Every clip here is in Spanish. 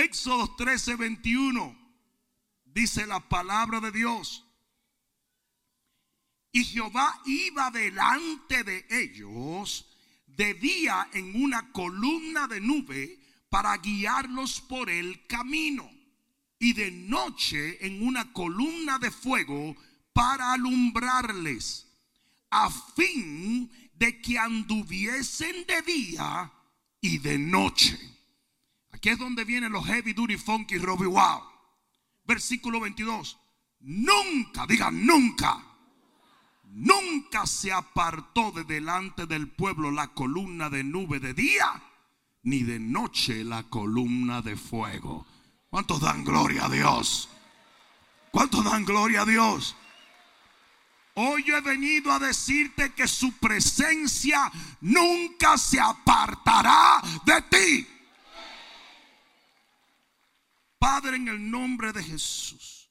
Éxodo 13, 21. Dice la palabra de Dios. Y Jehová iba delante de ellos de día en una columna de nube para guiarlos por el camino y de noche en una columna de fuego para alumbrarles, a fin de que anduviesen de día y de noche. Aquí es donde vienen los heavy duty funky Robbie Wow. Versículo 22. Nunca, digan nunca. Nunca se apartó de delante del pueblo la columna de nube de día, ni de noche la columna de fuego. ¿Cuántos dan gloria a Dios? ¿Cuántos dan gloria a Dios? Hoy he venido a decirte que su presencia nunca se apartará de ti. Padre, en el nombre de Jesús,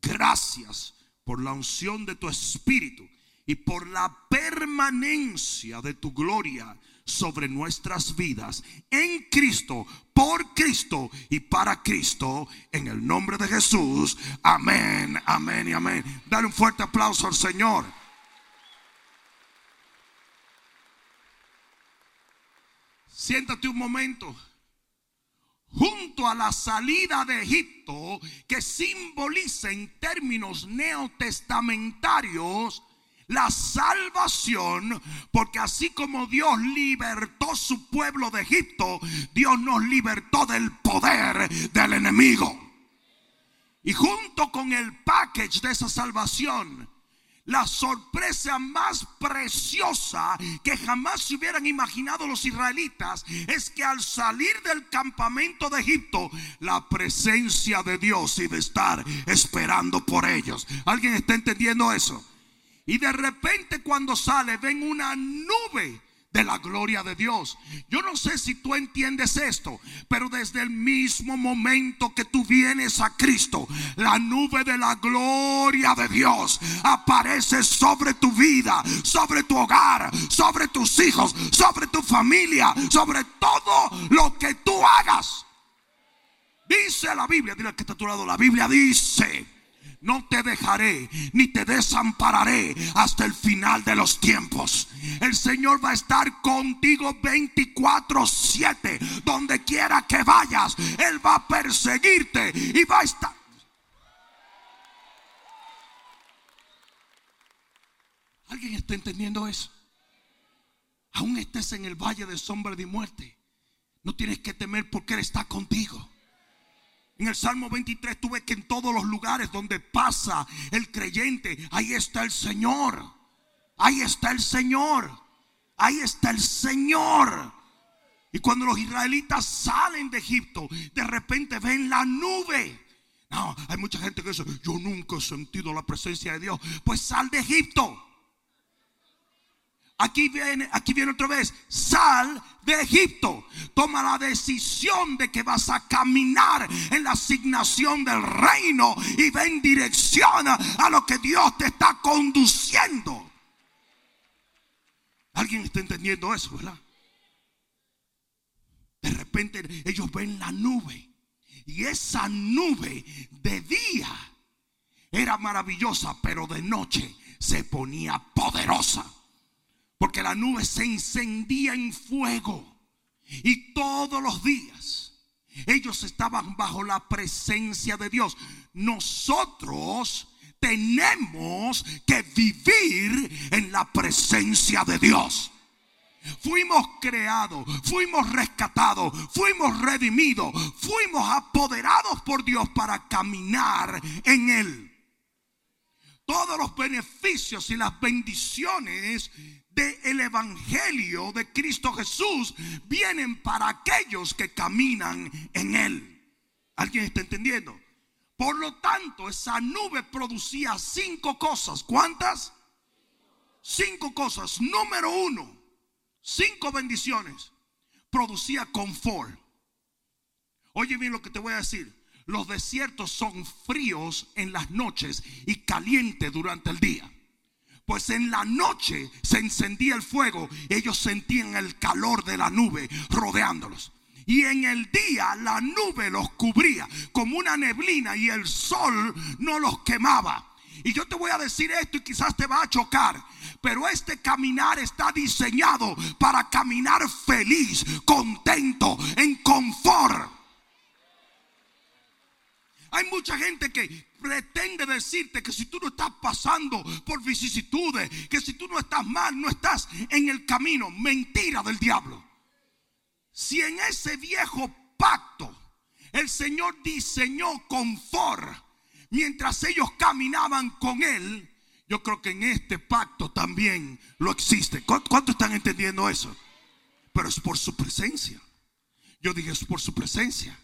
gracias por la unción de tu Espíritu y por la permanencia de tu gloria sobre nuestras vidas en Cristo, por Cristo y para Cristo, en el nombre de Jesús. Amén, amén y amén. Dale un fuerte aplauso al Señor. Siéntate un momento. Junto a la salida de Egipto, que simboliza en términos neotestamentarios la salvación, porque así como Dios libertó su pueblo de Egipto, Dios nos libertó del poder del enemigo. Y junto con el package de esa salvación, la sorpresa más preciosa que jamás se hubieran imaginado los israelitas es que al salir del campamento de Egipto, la presencia de Dios iba a estar esperando por ellos. ¿Alguien está entendiendo eso? Y de repente cuando sale ven una nube de la gloria de Dios. Yo no sé si tú entiendes esto, pero desde el mismo momento que tú vienes a Cristo, la nube de la gloria de Dios aparece sobre tu vida, sobre tu hogar, sobre tus hijos, sobre tu familia, sobre todo lo que tú hagas. Dice la Biblia, dile que está a tu lado, la Biblia dice no te dejaré ni te desampararé hasta el final de los tiempos. El Señor va a estar contigo 24/7. Donde quiera que vayas, Él va a perseguirte y va a estar... ¿Alguien está entendiendo eso? Aún estés en el valle de sombra de muerte, no tienes que temer porque Él está contigo. En el Salmo 23 tuve que en todos los lugares donde pasa el creyente, ahí está el Señor. Ahí está el Señor. Ahí está el Señor. Y cuando los israelitas salen de Egipto, de repente ven la nube. No, hay mucha gente que dice, yo nunca he sentido la presencia de Dios. Pues sal de Egipto. Aquí viene, aquí viene otra vez. Sal de Egipto. Toma la decisión de que vas a caminar en la asignación del reino y ven en dirección a lo que Dios te está conduciendo. ¿Alguien está entendiendo eso, verdad? De repente ellos ven la nube y esa nube de día era maravillosa, pero de noche se ponía poderosa. Porque la nube se encendía en fuego. Y todos los días ellos estaban bajo la presencia de Dios. Nosotros tenemos que vivir en la presencia de Dios. Fuimos creados, fuimos rescatados, fuimos redimidos, fuimos apoderados por Dios para caminar en Él. Todos los beneficios y las bendiciones el Evangelio de Cristo Jesús vienen para aquellos que caminan en Él. ¿Alguien está entendiendo? Por lo tanto, esa nube producía cinco cosas. ¿Cuántas? Cinco cosas. Número uno, cinco bendiciones. Producía confort. Oye bien lo que te voy a decir. Los desiertos son fríos en las noches y calientes durante el día. Pues en la noche se encendía el fuego. Ellos sentían el calor de la nube rodeándolos. Y en el día la nube los cubría como una neblina y el sol no los quemaba. Y yo te voy a decir esto y quizás te va a chocar. Pero este caminar está diseñado para caminar feliz, contento, en confort. Hay mucha gente que pretende decirte que si tú no estás pasando por vicisitudes, que si tú no estás mal, no estás en el camino. Mentira del diablo. Si en ese viejo pacto el Señor diseñó confort mientras ellos caminaban con Él, yo creo que en este pacto también lo existe. ¿Cuánto están entendiendo eso? Pero es por su presencia. Yo dije, es por su presencia.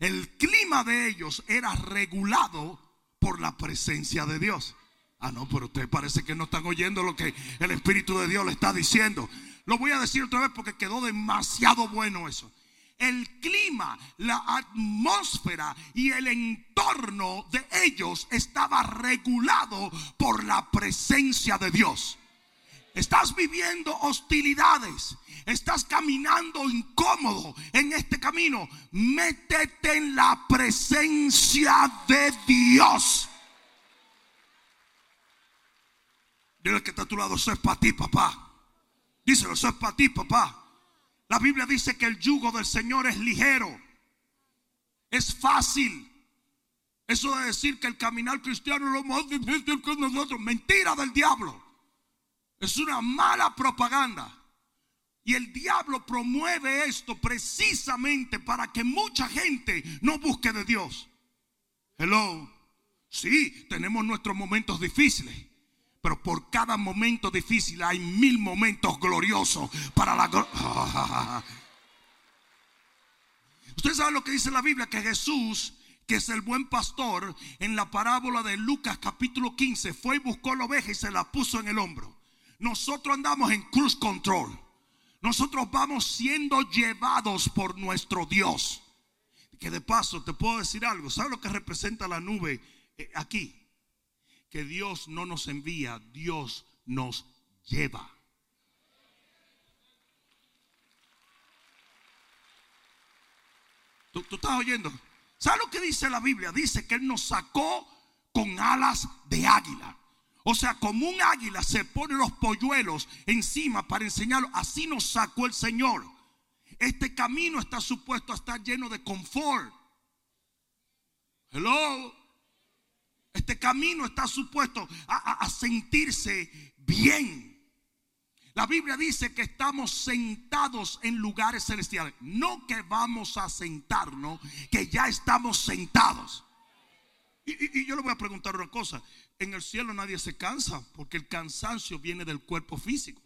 El clima de ellos era regulado por la presencia de Dios. Ah, no, pero ustedes parece que no están oyendo lo que el Espíritu de Dios le está diciendo. Lo voy a decir otra vez porque quedó demasiado bueno eso el clima, la atmósfera y el entorno de ellos estaba regulado por la presencia de Dios. Estás viviendo hostilidades. Estás caminando incómodo en este camino. Métete en la presencia de Dios. Dile que está a tu lado, eso es para ti, papá. Díselo, eso es para ti, papá. La Biblia dice que el yugo del Señor es ligero, es fácil. Eso de decir que el caminar cristiano es lo más difícil que nosotros, mentira del diablo. Es una mala propaganda. Y el diablo promueve esto precisamente para que mucha gente no busque de Dios. Hello. Sí, tenemos nuestros momentos difíciles. Pero por cada momento difícil hay mil momentos gloriosos para la gloria. Usted sabe lo que dice la Biblia, que Jesús, que es el buen pastor, en la parábola de Lucas capítulo 15, fue y buscó la oveja y se la puso en el hombro. Nosotros andamos en cruz control. Nosotros vamos siendo llevados por nuestro Dios. Que de paso te puedo decir algo. ¿Sabe lo que representa la nube eh, aquí? que Dios no nos envía, Dios nos lleva. ¿Tú, estás oyendo? ¿Sabes lo que dice la Biblia? Dice que Él nos sacó con alas de águila. O sea, como un águila se pone los polluelos encima para enseñarlo, así nos sacó el Señor. Este camino está supuesto a estar lleno de confort. Hello. Este camino está supuesto a, sentirse bien. La Biblia dice que estamos sentados en lugares celestiales. No que vamos a sentarnos, que ya estamos sentados. Y, y, yo le voy a preguntar una cosa. En el cielo nadie se cansa porque el cansancio viene del cuerpo físico.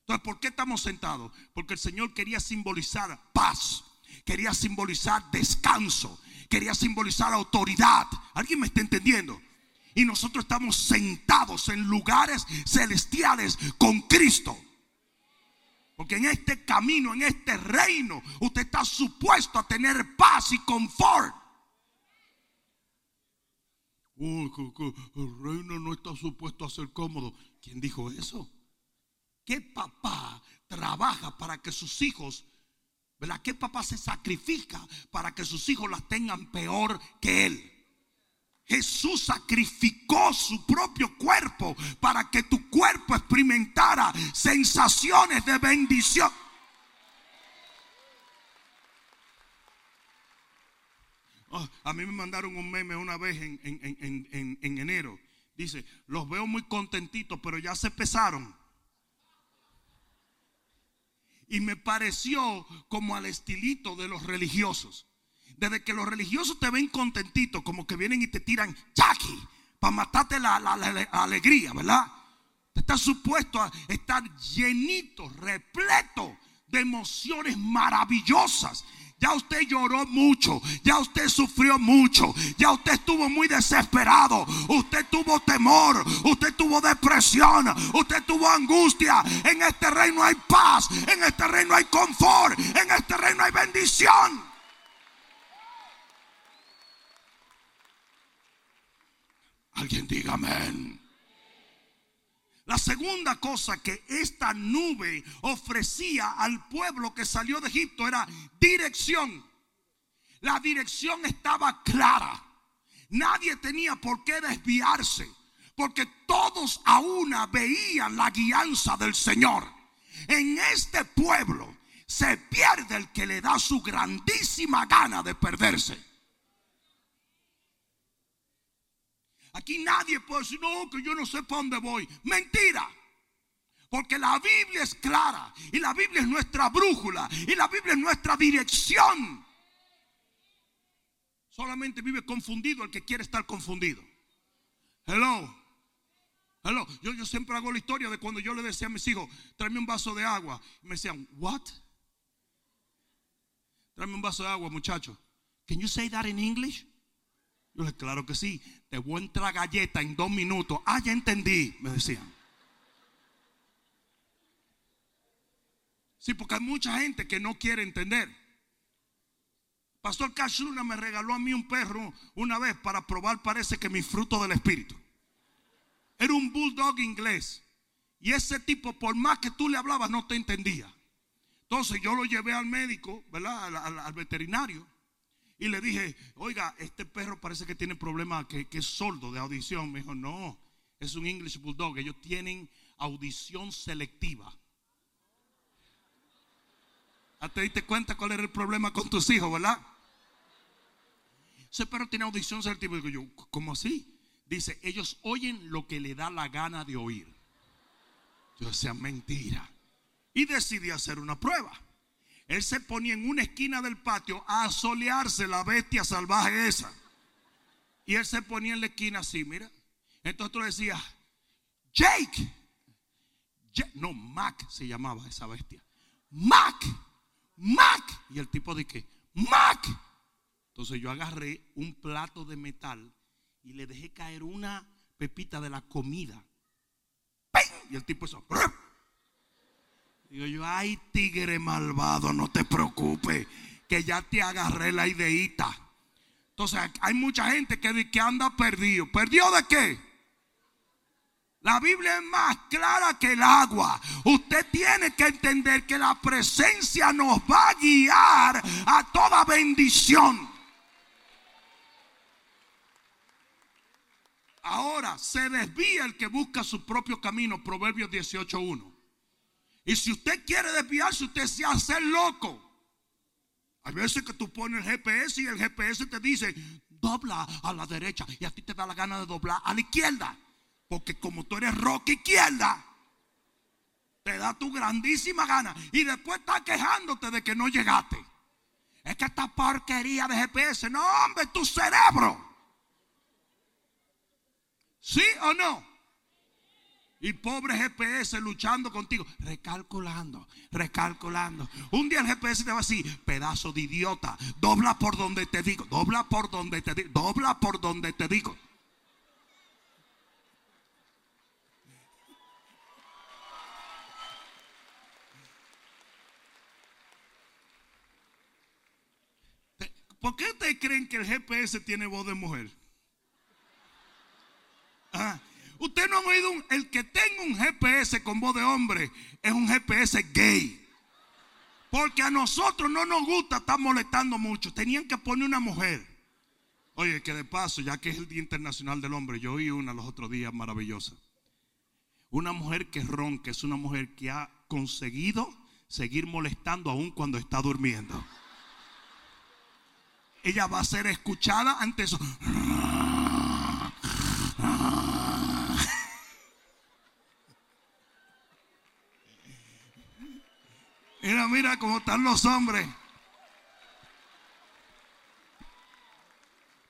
Entonces, ¿por qué estamos sentados? Porque el Señor quería simbolizar paz, quería simbolizar descanso, quería simbolizar autoridad. ¿Alguien me está entendiendo? Y nosotros estamos sentados en lugares celestiales con Cristo. Porque en este camino, en este reino, usted está supuesto a tener paz y confort. El reino no está supuesto a ser cómodo. ¿Quién dijo eso? ¿Qué papá trabaja para que sus hijos, ¿verdad? ¿Qué papá se sacrifica para que sus hijos las tengan peor que él? Jesús sacrificó su propio cuerpo para que tu cuerpo experimentara sensaciones de bendición. Oh, a mí me mandaron un meme una vez en, en, enero. Dice, los veo muy contentitos, pero ya se pesaron. Y me pareció como al estilito de los religiosos. Desde que los religiosos te ven contentito, como que vienen y te tiran chaki para matarte la, alegría, ¿verdad? Te estás supuesto a estar llenito, repleto de emociones maravillosas. Ya usted lloró mucho, ya usted sufrió mucho, ya usted estuvo muy desesperado, usted tuvo temor, usted tuvo depresión, usted tuvo angustia. En este reino hay paz, en este reino hay confort, en este reino hay bendición. Alguien diga amén. La segunda cosa que esta nube ofrecía al pueblo que salió de Egipto era dirección. La dirección estaba clara. Nadie tenía por qué desviarse, porque todos a una veían la guianza del Señor. En este pueblo se pierde el que le da su grandísima gana de perderse. Aquí nadie puede decir, no, que yo no sé para dónde voy. Mentira. Porque la Biblia es clara. Y la Biblia es nuestra brújula. Y la Biblia es nuestra dirección. Solamente vive confundido el que quiere estar confundido. Hello. Hello. Yo, siempre hago la historia de cuando yo le decía a mis hijos, tráeme un vaso de agua. Y me decían, what? Tráeme un vaso de agua, muchacho. Can you say that in English? Yo le claro que sí. Te voy a entrar galleta en dos minutos. Ah, ya entendí, me decían. Sí, porque hay mucha gente que no quiere entender. Pastor Cashuna me regaló a mí un perro una vez para probar, parece que mi fruto del espíritu. Era un bulldog inglés. Y ese tipo, por más que tú le hablabas, no te entendía. Entonces yo lo llevé al médico, ¿verdad? al veterinario. Y le dije, oiga, este perro parece que tiene problemas, que, es sordo de audición. Me dijo, no, es un English Bulldog. Ellos tienen audición selectiva. ¿Ya te diste cuenta cuál era el problema con tus hijos, verdad? Ese perro tiene audición selectiva. Digo yo, ¿cómo así? Dice, ellos oyen lo que le da la gana de oír. Yo decía, mentira. Y decidí hacer una prueba. Él se ponía en una esquina del patio a solearse la bestia salvaje esa. Y él se ponía en la esquina así, mira. Entonces tú decías, Jake. No, Mac se llamaba esa bestia. Mac, Mac. Y el tipo dije, Mac. Entonces yo agarré un plato de metal y le dejé caer una pepita de la comida. Y el tipo eso. Digo yo, ay tigre malvado, no te preocupes, que ya te agarré la ideita. Entonces hay mucha gente que, que anda perdido. ¿Perdió de qué? La Biblia es más clara que el agua. Usted tiene que entender que la presencia nos va a guiar a toda bendición. Ahora se desvía el que busca su propio camino. Proverbios 18.1. Y si usted quiere desviarse, usted se hace loco. Hay veces que tú pones el GPS y el GPS te dice, dobla a la derecha. Y a ti te da la gana de doblar a la izquierda. Porque como tú eres roca izquierda, te da tu grandísima gana. Y después estás quejándote de que no llegaste. Es que esta porquería de GPS, no hombre, tu cerebro. ¿Sí o no? Y pobre GPS luchando contigo, recalculando, recalculando. Un día el GPS te va así, pedazo de idiota, dobla por donde te digo, dobla por donde te digo, dobla por donde te digo. ¿Por qué ustedes creen que el GPS tiene voz de mujer? Ah, Usted no ha oído el que tenga un GPS con voz de hombre es un GPS gay. Porque a nosotros no nos gusta estar molestando mucho. Tenían que poner una mujer. Oye, que de paso, ya que es el Día Internacional del Hombre, yo oí una los otros días maravillosa. Una mujer que ronca es una mujer que ha conseguido seguir molestando aún cuando está durmiendo. Ella va a ser escuchada ante eso. Mira, mira cómo están los hombres.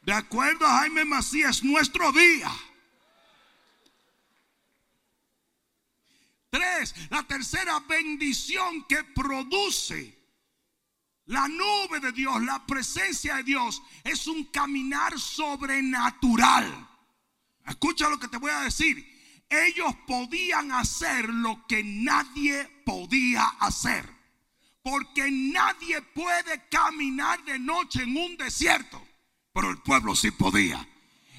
De acuerdo a Jaime Macías, nuestro día. Tres, la tercera bendición que produce la nube de Dios, la presencia de Dios, es un caminar sobrenatural. Escucha lo que te voy a decir. Ellos podían hacer lo que nadie podía hacer. Porque nadie puede caminar de noche en un desierto. Pero el pueblo sí podía.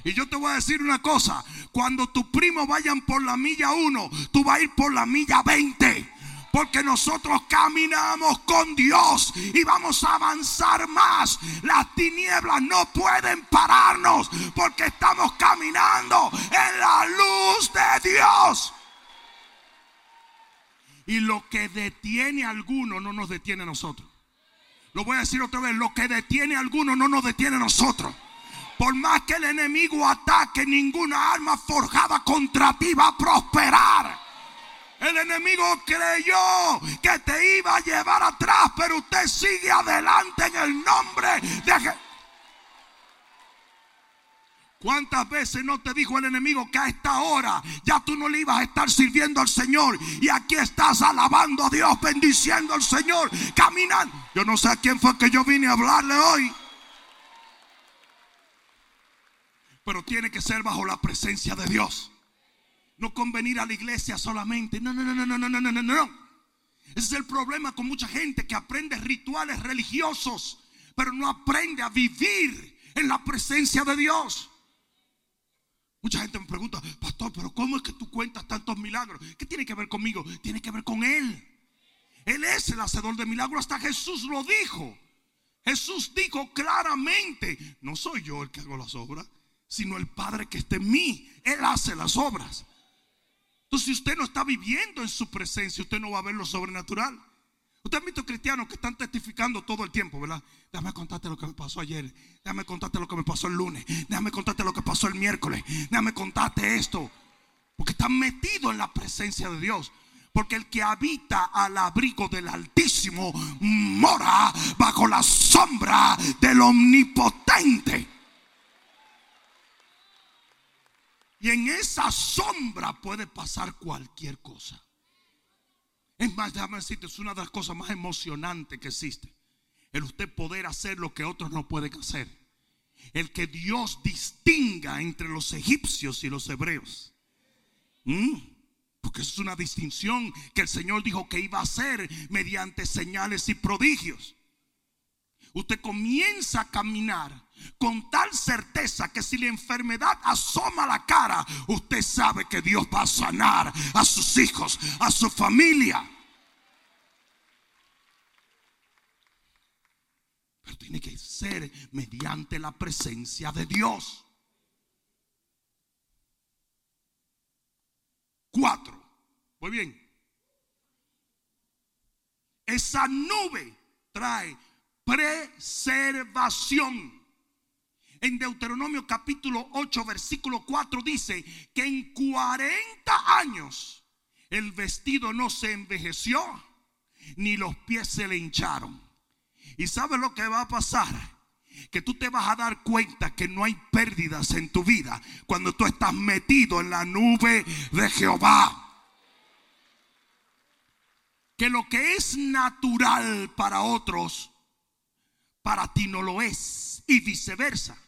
Y yo te voy a decir una cosa, cuando tus primos vayan por la milla 1, tú vas a ir por la milla 20. Porque nosotros caminamos con Dios y vamos a avanzar más. Las tinieblas no pueden pararnos porque estamos caminando en la luz de Dios. Y lo que detiene a alguno no nos detiene a nosotros. Lo voy a decir otra vez, lo que detiene a alguno no nos detiene a nosotros. Por más que el enemigo ataque, ninguna arma forjada contra ti va a prosperar. El enemigo creyó que te iba a llevar atrás, pero usted sigue adelante en el nombre de Jesús. ¿Cuántas veces no te dijo el enemigo que a esta hora ya tú no le ibas a estar sirviendo al Señor? Y aquí estás alabando a Dios, bendiciendo al Señor, caminando. Yo no sé a quién fue que yo vine a hablarle hoy. Pero tiene que ser bajo la presencia de Dios. No convenir a la iglesia solamente. No, no, no, no, no, no, no, no, no. Ese es el problema con mucha gente que aprende rituales religiosos, pero no aprende a vivir en la presencia de Dios. Mucha gente me pregunta, pastor, pero ¿cómo es que tú cuentas tantos milagros? ¿Qué tiene que ver conmigo? Tiene que ver con Él. Él es el hacedor de milagros. Hasta Jesús lo dijo. Jesús dijo claramente, no soy yo el que hago las obras, sino el Padre que está en mí. Él hace las obras. Entonces, si usted no está viviendo en su presencia, usted no va a ver lo sobrenatural. Ha visto cristianos que están testificando todo el tiempo, ¿verdad? Déjame contarte lo que me pasó ayer. Déjame contarte lo que me pasó el lunes. Déjame contarte lo que pasó el miércoles. Déjame contarte esto. Porque están metidos en la presencia de Dios. Porque el que habita al abrigo del Altísimo mora bajo la sombra del Omnipotente. Y en esa sombra puede pasar cualquier cosa. Es más, déjame decirte, es una de las cosas más emocionantes que existe. El usted poder hacer lo que otros no pueden hacer. El que Dios distinga entre los egipcios y los hebreos. ¿Mm? Porque es una distinción que el Señor dijo que iba a hacer mediante señales y prodigios. Usted comienza a caminar con tal certeza que si la enfermedad asoma la cara, usted sabe que Dios va a sanar a sus hijos, a su familia. Pero tiene que ser mediante la presencia de Dios. Cuatro. Muy bien. Esa nube trae preservación. En Deuteronomio capítulo 8, versículo 4 dice que en 40 años el vestido no se envejeció, ni los pies se le hincharon. ¿Y sabes lo que va a pasar? Que tú te vas a dar cuenta que no hay pérdidas en tu vida cuando tú estás metido en la nube de Jehová. Que lo que es natural para otros, para ti no lo es. Y viceversa.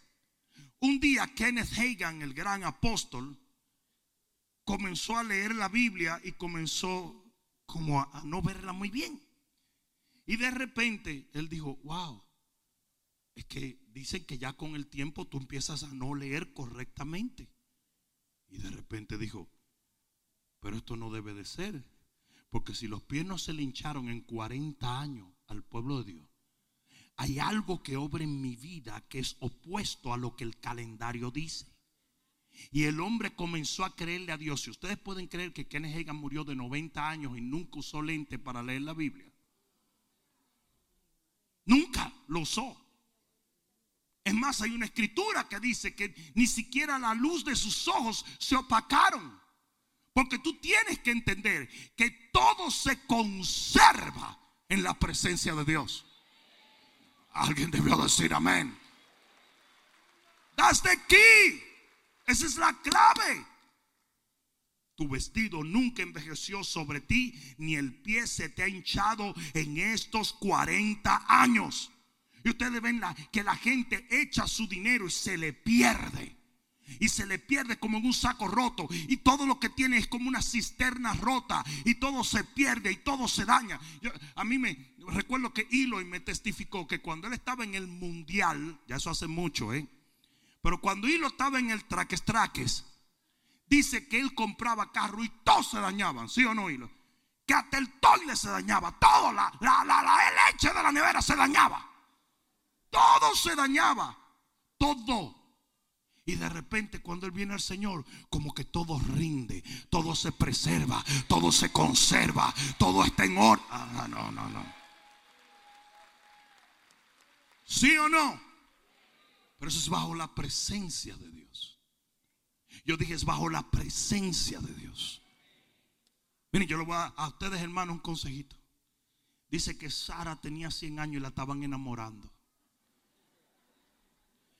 Un día Kenneth Hagan, el gran apóstol, comenzó a leer la Biblia y comenzó como a, no verla muy bien. Y de repente él dijo, wow, es que dicen que ya con el tiempo tú empiezas a no leer correctamente. Y de repente dijo, pero esto no debe de ser, porque si los pies no se le hincharon en 40 años al pueblo de Dios, hay algo que obra en mi vida que es opuesto a lo que el calendario dice. Y el hombre comenzó a creerle a Dios. Si ustedes pueden creer que Kenneth Hagin murió de 90 años y nunca usó lente para leer la Biblia. Nunca lo usó. Es más, hay una escritura que dice que ni siquiera la luz de sus ojos se opacaron. Porque tú tienes que entender que todo se conserva en la presencia de Dios. Alguien debió decir amén. That's the key. Esa es la clave. Tu vestido nunca envejeció sobre ti, ni el pie se te ha hinchado en estos 40 años. Y ustedes ven que la gente echa su dinero y se le pierde. Y se le pierde como en un saco roto. Y todo lo que tiene es como una cisterna rota. Y todo se pierde y todo se daña. a mí me, recuerdo que Eloy me testificó que cuando él estaba en el mundial, ya eso hace mucho, ¿eh? Pero cuando Hilo estaba en el traques traques, dice que él compraba carro y todos se dañaban, ¿sí o no, Hilo? Que hasta el toile se dañaba, todo, la, la, la, la leche de la nevera se dañaba. Todo se dañaba, todo. Y de repente cuando Él viene al Señor, como que todo rinde, todo se preserva, todo se conserva, todo está en orden. Ah, no, no, no. ¿Sí o no? Pero eso es bajo la presencia de Dios. Yo dije es bajo la presencia de Dios. Miren, yo le voy a, a ustedes hermanos un consejito. Dice que Sara tenía 100 años y la estaban enamorando.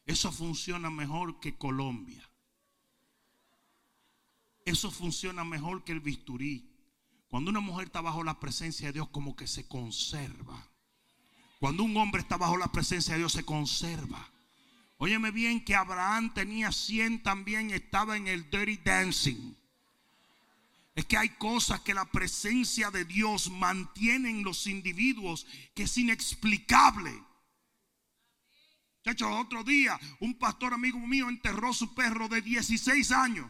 Eso funciona mejor que Colombia. Eso funciona mejor que el bisturí. Cuando una mujer está bajo la presencia de Dios, como que se conserva. Cuando un hombre está bajo la presencia de Dios, se conserva. Óyeme bien que Abraham tenía 100 también, estaba en el dirty dancing. Es que hay cosas que la presencia de Dios mantiene en los individuos que es inexplicable. De hecho, otro día un pastor amigo mío enterró su perro de 16 años.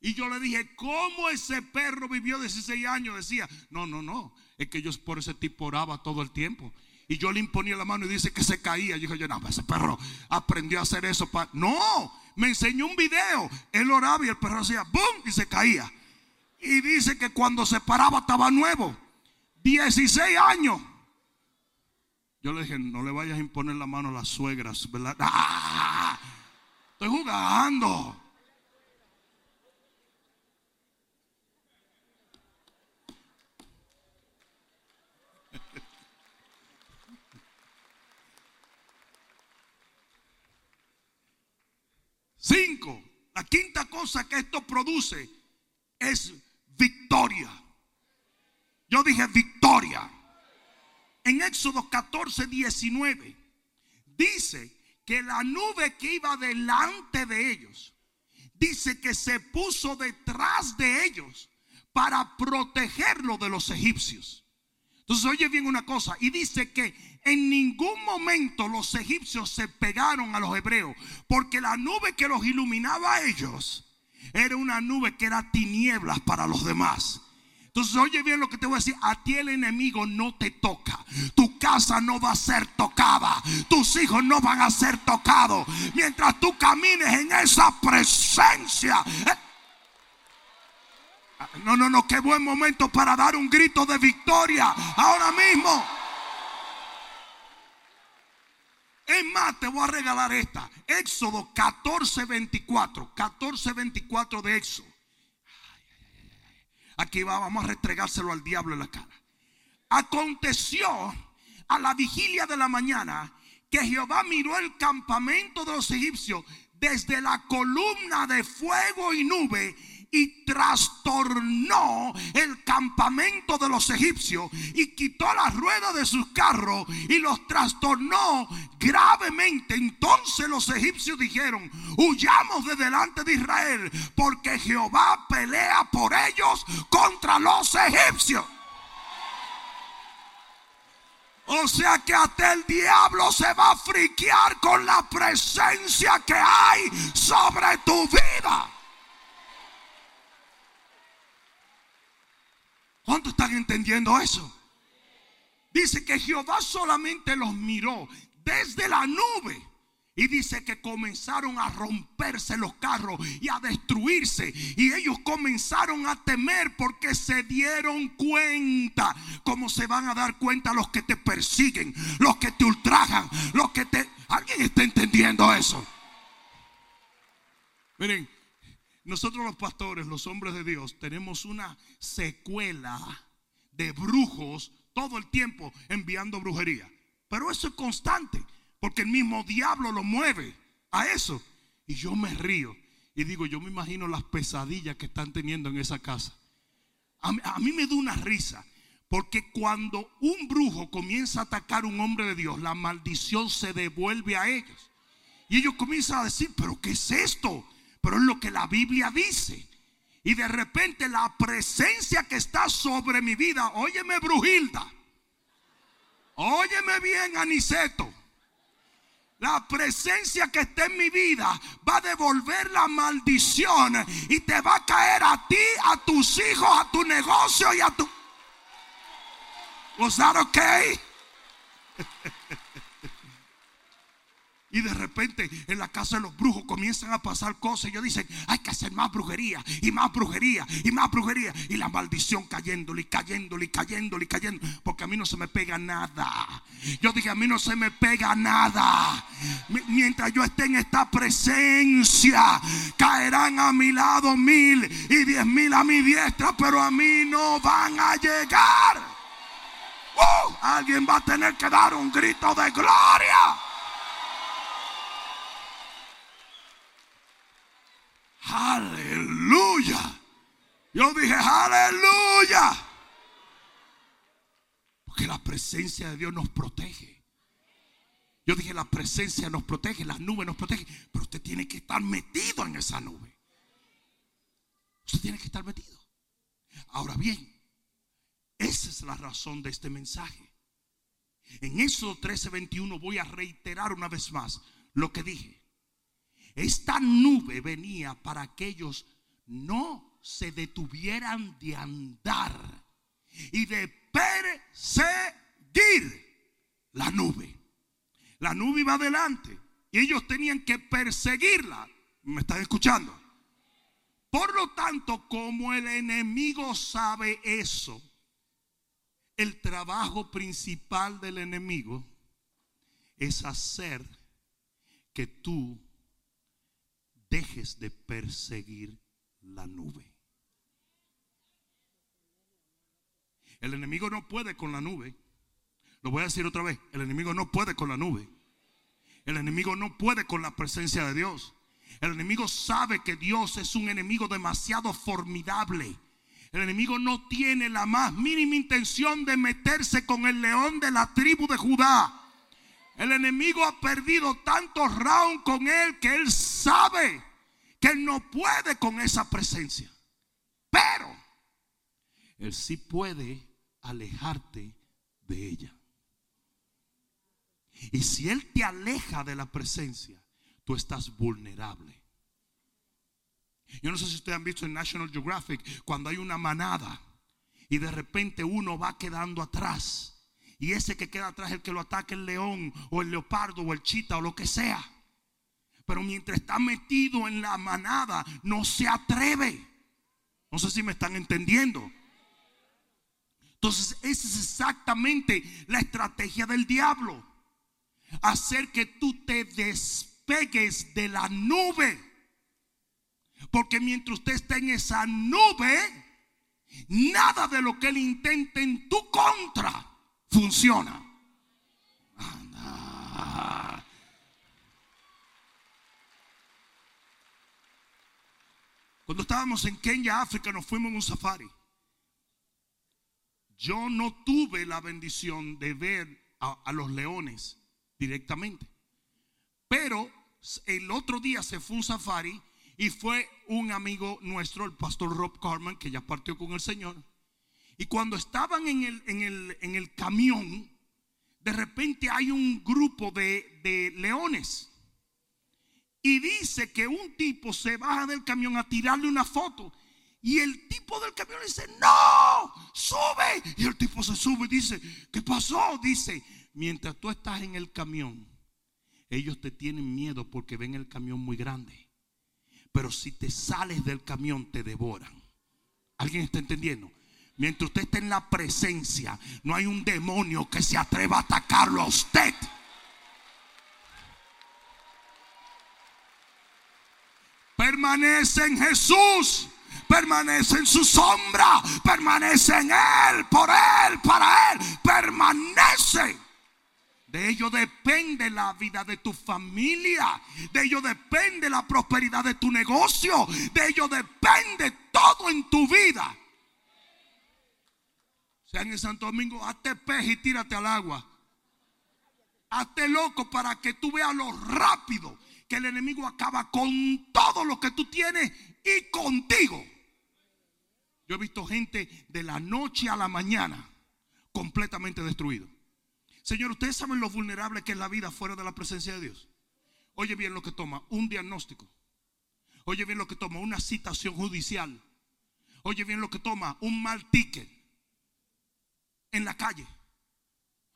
Y yo le dije, ¿cómo ese perro vivió 16 años? Decía, no, no, no. Es que yo por ese tipo oraba todo el tiempo. Y yo le imponía la mano y dice que se caía. Y yo dije, no, ese perro aprendió a hacer eso. No, me enseñó un video. Él oraba y el perro hacía ¡boom! y se caía. Y dice que cuando se paraba estaba nuevo. 16 años. Yo le dije, no le vayas a imponer la mano a las suegras, ¿verdad? ¡Ah! Estoy jugando. Cinco, la quinta cosa que esto produce es victoria. Yo dije victoria en Éxodo 14, 19, dice que la nube que iba delante de ellos, dice que se puso detrás de ellos para protegerlo de los egipcios. Entonces oye bien una cosa, y dice que en ningún momento los egipcios se pegaron a los hebreos, porque la nube que los iluminaba a ellos era una nube que era tinieblas para los demás. Entonces, oye bien lo que te voy a decir. A ti el enemigo no te toca. Tu casa no va a ser tocada. Tus hijos no van a ser tocados. Mientras tú camines en esa presencia. No, no, no. Qué buen momento para dar un grito de victoria. Ahora mismo. Es más, te voy a regalar esta. Éxodo 14, 24. 14, 24 de Éxodo. Aquí va, vamos a restregárselo al diablo en la cara. Aconteció a la vigilia de la mañana que Jehová miró el campamento de los egipcios desde la columna de fuego y nube y trastornó el campamento de los egipcios y quitó las ruedas de sus carros y los trastornó gravemente. Entonces los egipcios dijeron, huyamos de delante de Israel porque Jehová pelea por ellos contra los egipcios. O sea que hasta el diablo se va a friquear con la presencia que hay sobre tu vida. ¿Cuántos están entendiendo eso? Dice que Jehová solamente los miró desde la nube. Y dice que comenzaron a romperse los carros y a destruirse. Y ellos comenzaron a temer porque se dieron cuenta. Como se van a dar cuenta los que te persiguen, los que te ultrajan, los que te... ¿Alguien está entendiendo eso? Miren, nosotros los pastores, los hombres de Dios, tenemos una secuela de brujos todo el tiempo enviando brujería. Pero eso es constante, porque el mismo diablo lo mueve a eso. Y yo me río y digo, yo me imagino las pesadillas que están teniendo en esa casa. A mí, me da una risa, porque cuando un brujo comienza a atacar a un hombre de Dios, la maldición se devuelve a ellos. Y ellos comienzan a decir, pero ¿qué es esto? Pero es lo que la Biblia dice. Y de repente la presencia que está sobre mi vida, óyeme Brujilda, óyeme bien Aniceto, La presencia que está en mi vida va a devolver la maldición y te va a caer a ti, a tus hijos, a tu negocio y a tu... Was that okay? Y de repente en la casa de los brujos comienzan a pasar cosas. Y ellos dicen, hay que hacer más brujería y más brujería y más brujería. Y la maldición cayéndole y cayéndole y cayéndole y cayendo. Porque a mí no se me pega nada. Yo dije, a mí no se me pega nada. Mientras yo esté en esta presencia, caerán a mi lado mil y diez mil a mi diestra. Pero a mí no van a llegar. ¡Uh! Alguien va a tener que dar un grito de gloria. Aleluya. Yo dije, aleluya. Porque la presencia de Dios nos protege. Yo dije, la presencia nos protege, las nubes nos protegen. Pero usted tiene que estar metido en esa nube. Usted tiene que estar metido. Ahora bien, esa es la razón de este mensaje. En Éxodo 13:21 voy a reiterar una vez más lo que dije. Esta nube venía para que ellos no se detuvieran de andar y de perseguir la nube. La nube iba adelante y ellos tenían que perseguirla. ¿Me están escuchando? Por lo tanto, como el enemigo sabe eso, el trabajo principal del enemigo es hacer que tú dejes de perseguir la nube. El enemigo no puede con la nube. Lo voy a decir otra vez. El enemigo no puede con la nube. El enemigo no puede con la presencia de Dios. El enemigo sabe que Dios es un enemigo demasiado formidable. El enemigo no tiene la más mínima intención de meterse con el león de la tribu de Judá. El enemigo ha perdido tantos rounds con él que él sabe que él no puede con esa presencia. Pero él sí puede alejarte de ella. Y si él te aleja de la presencia, tú estás vulnerable. Yo no sé si ustedes han visto en National Geographic cuando hay una manada y de repente uno va quedando atrás y ese que queda atrás el que lo ataca el león o el leopardo o el chita o lo que sea. Pero mientras está metido en la manada, no se atreve. No sé si me están entendiendo. Entonces, esa es exactamente la estrategia del diablo. Hacer que tú te despegues de la nube. Porque mientras usted está en esa nube, nada de lo que él intente en tu contra funciona. Cuando estábamos en Kenia, África, nos fuimos en un safari. Yo no tuve la bendición de ver a, a los leones directamente. Pero el otro día se fue un safari y fue un amigo nuestro, el pastor Rob Carman, que ya partió con el Señor. Y cuando estaban en el, en el, en el camión, de repente hay un grupo de, de leones. Y dice que un tipo se baja del camión a tirarle una foto. Y el tipo del camión dice, no, sube. Y el tipo se sube y dice, ¿qué pasó? Dice, mientras tú estás en el camión, ellos te tienen miedo porque ven el camión muy grande. Pero si te sales del camión, te devoran. ¿Alguien está entendiendo? Mientras usted está en la presencia, no hay un demonio que se atreva a atacarlo a usted. Permanece en Jesús. Permanece en su sombra. Permanece en Él, por Él, para Él. Permanece. De ello depende la vida de tu familia. De ello depende la prosperidad de tu negocio. De ello depende todo en tu vida. Sean en Santo Domingo, hazte peje y tírate al agua. Hazte loco para que tú veas lo rápido que el enemigo acaba con todo lo que tú tienes y contigo. Yo he visto gente de la noche a la mañana completamente destruido. Señor, ustedes saben lo vulnerable que es la vida fuera de la presencia de Dios. Oye bien lo que toma, un diagnóstico. Oye bien lo que toma, una citación judicial. Oye bien lo que toma, un mal ticket en la calle.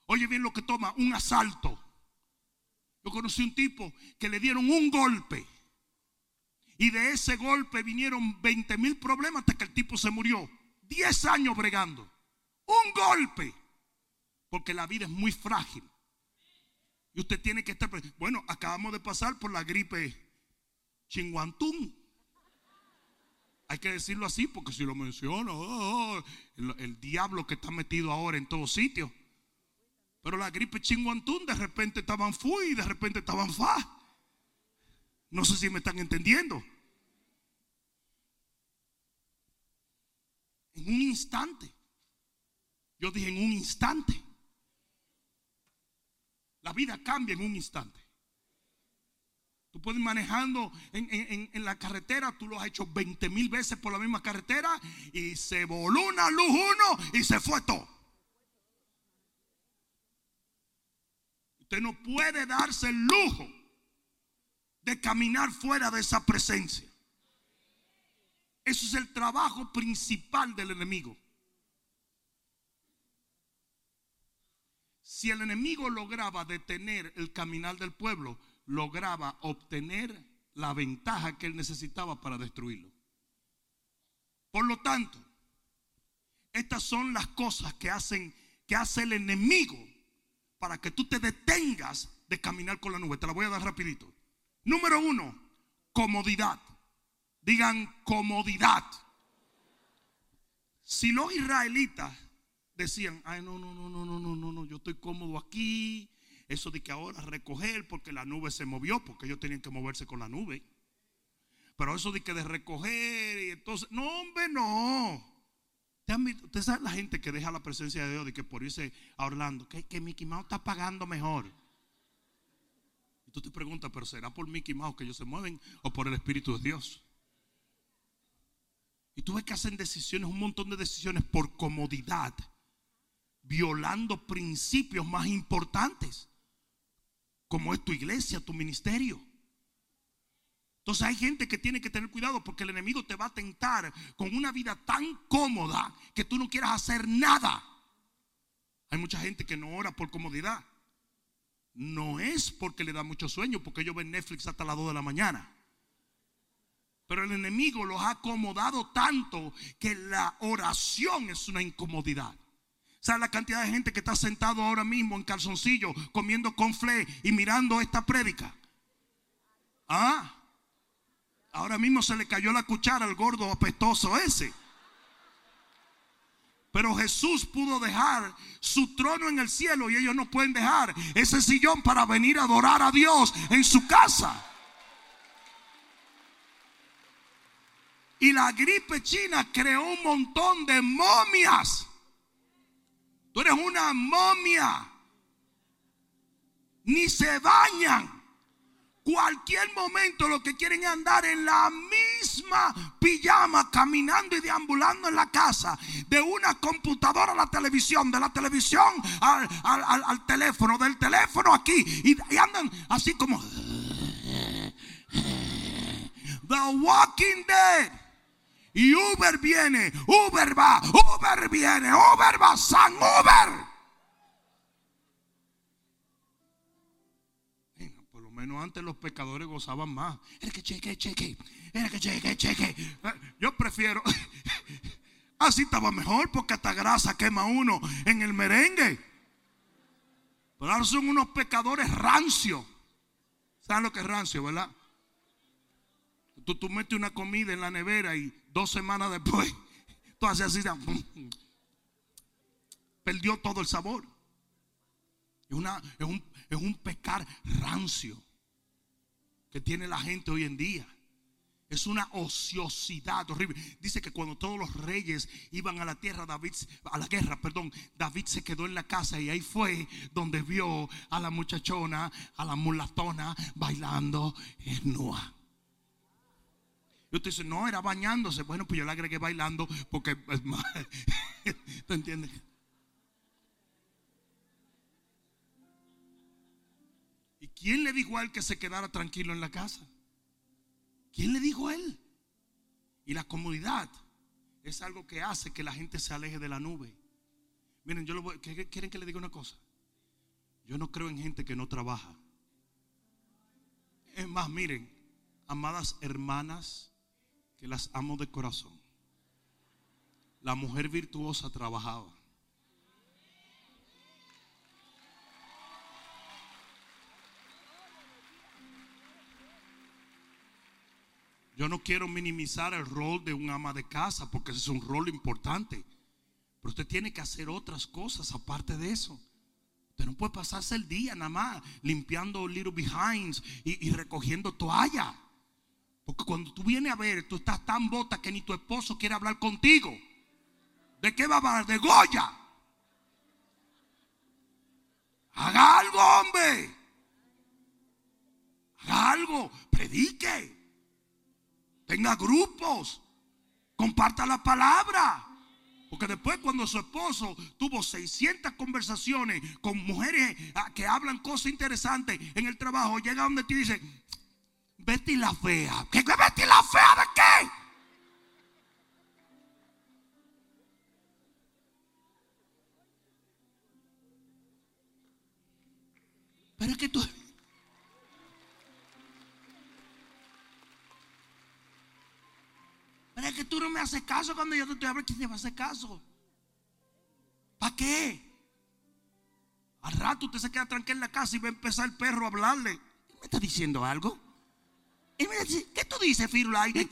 Oye bien lo que toma, un asalto. Yo conocí un tipo que le dieron un golpe. Y de ese golpe vinieron 20 mil problemas hasta que el tipo se murió. 10 años bregando. Un golpe. Porque la vida es muy frágil. Y usted tiene que estar. Bueno, acabamos de pasar por la gripe chinguantún. Hay que decirlo así porque si lo menciono, oh, oh, el, diablo que está metido ahora en todos sitios. Pero la gripe chinguantún de repente estaban fu y de repente estaban fa. No sé si me están entendiendo. En un instante. Yo dije en un instante. La vida cambia en un instante. Puedes ir manejando en, la carretera, tú lo has hecho 20 mil veces por la misma carretera y se voló una luz uno y se fue todo. Usted no puede darse el lujo de caminar fuera de esa presencia. Eso es el trabajo principal del enemigo. Si el enemigo lograba detener el caminar del pueblo, lograba obtener la ventaja que él necesitaba para destruirlo. Por lo tanto, estas son las cosas que hacen que hace el enemigo para que tú te detengas de caminar con la nube. Te la voy a dar rapidito. Número uno, comodidad. Digan comodidad. Si los israelitas decían, ay, no, no, no, no, no, no, no, no, yo estoy cómodo aquí. Eso de que ahora recoger porque la nube se movió, porque ellos tenían que moverse con la nube. Pero eso de que de recoger y entonces, no, hombre, no. ¿Usted sabe la gente que deja la presencia de Dios de que por irse a Orlando, que, que Mickey Mouse está pagando mejor? Y tú te preguntas, pero ¿será por Mickey Mouse que ellos se mueven o por el Espíritu de Dios? Y tú ves que hacen decisiones, un montón de decisiones por comodidad violando principios más importantes, como es tu iglesia, tu ministerio. Entonces hay gente que tiene que tener cuidado porque el enemigo te va a tentar con una vida tan cómoda que tú no quieras hacer nada. Hay mucha gente que no ora por comodidad. No es porque le da mucho sueño, porque ellos ven Netflix hasta las 2 de la mañana. Pero el enemigo los ha acomodado tanto que la oración es una incomodidad. ¿Sabe la cantidad de gente que está sentado ahora mismo en calzoncillo comiendo conflé y mirando esta prédica? Ah, ahora mismo se le cayó la cuchara al gordo apestoso ese. Pero Jesús pudo dejar su trono en el cielo y ellos no pueden dejar ese sillón para venir a adorar a Dios en su casa. Y la gripe china creó un montón de momias Tú eres una momia. Ni se bañan. Cualquier momento lo que quieren andar en la misma pijama, caminando y deambulando en la casa. De una computadora a la televisión, de la televisión al, teléfono, del teléfono aquí. Y andan así como... The Walking Dead. Y Uber viene, Uber va, Uber viene, Uber va, San Uber. por lo menos antes los pecadores gozaban más. Era que cheque, cheque, era que cheque, cheque. Yo prefiero, así estaba mejor porque hasta grasa quema uno en el merengue. Pero ahora son unos pecadores rancios. ¿Saben lo que es rancio, verdad? Tú, tú metes una comida en la nevera y Dos semanas después, tú haces así, perdió todo el sabor. Es, una, es, un, es un pecar rancio que tiene la gente hoy en día. Es una ociosidad horrible. Dice que cuando todos los reyes iban a la tierra, David, a la guerra, perdón, David se quedó en la casa y ahí fue donde vio a la muchachona, a la mulatona bailando en Noah. Y usted dice, no, era bañándose. Bueno, pues yo le agregué bailando porque es más. ¿Te entiendes? ¿Y quién le dijo a él que se quedara tranquilo en la casa? ¿Quién le dijo a él? Y la comunidad es algo que hace que la gente se aleje de la nube. Miren, yo lo voy, ¿quieren que le diga una cosa? Yo no creo en gente que no trabaja. Es más, miren, amadas hermanas, que las amo de corazón. La mujer virtuosa trabajaba. Yo no quiero minimizar el rol de un ama de casa porque ese es un rol importante. Pero usted tiene que hacer otras cosas aparte de eso. Usted no puede pasarse el día nada más limpiando little behinds y, y recogiendo toalla. Porque cuando tú vienes a ver, tú estás tan bota que ni tu esposo quiere hablar contigo. ¿De qué va a hablar? De Goya. Haga algo, hombre. Haga algo. Predique. Tenga grupos. Comparta la palabra. Porque después cuando su esposo tuvo 600 conversaciones con mujeres ah, que hablan cosas interesantes en el trabajo, llega donde te dice, Betty la fea. ¿Qué Betty la fea de qué? Pero es que tú... Pero es que tú no me haces caso cuando yo te estoy hablando. ¿Quién te va a hacer caso? ¿Para qué? Al rato usted se queda tranquilo en la casa y va a empezar el perro a hablarle. ¿Me está diciendo algo? Y me dice, ¿qué tú dices, Firulai? Ay,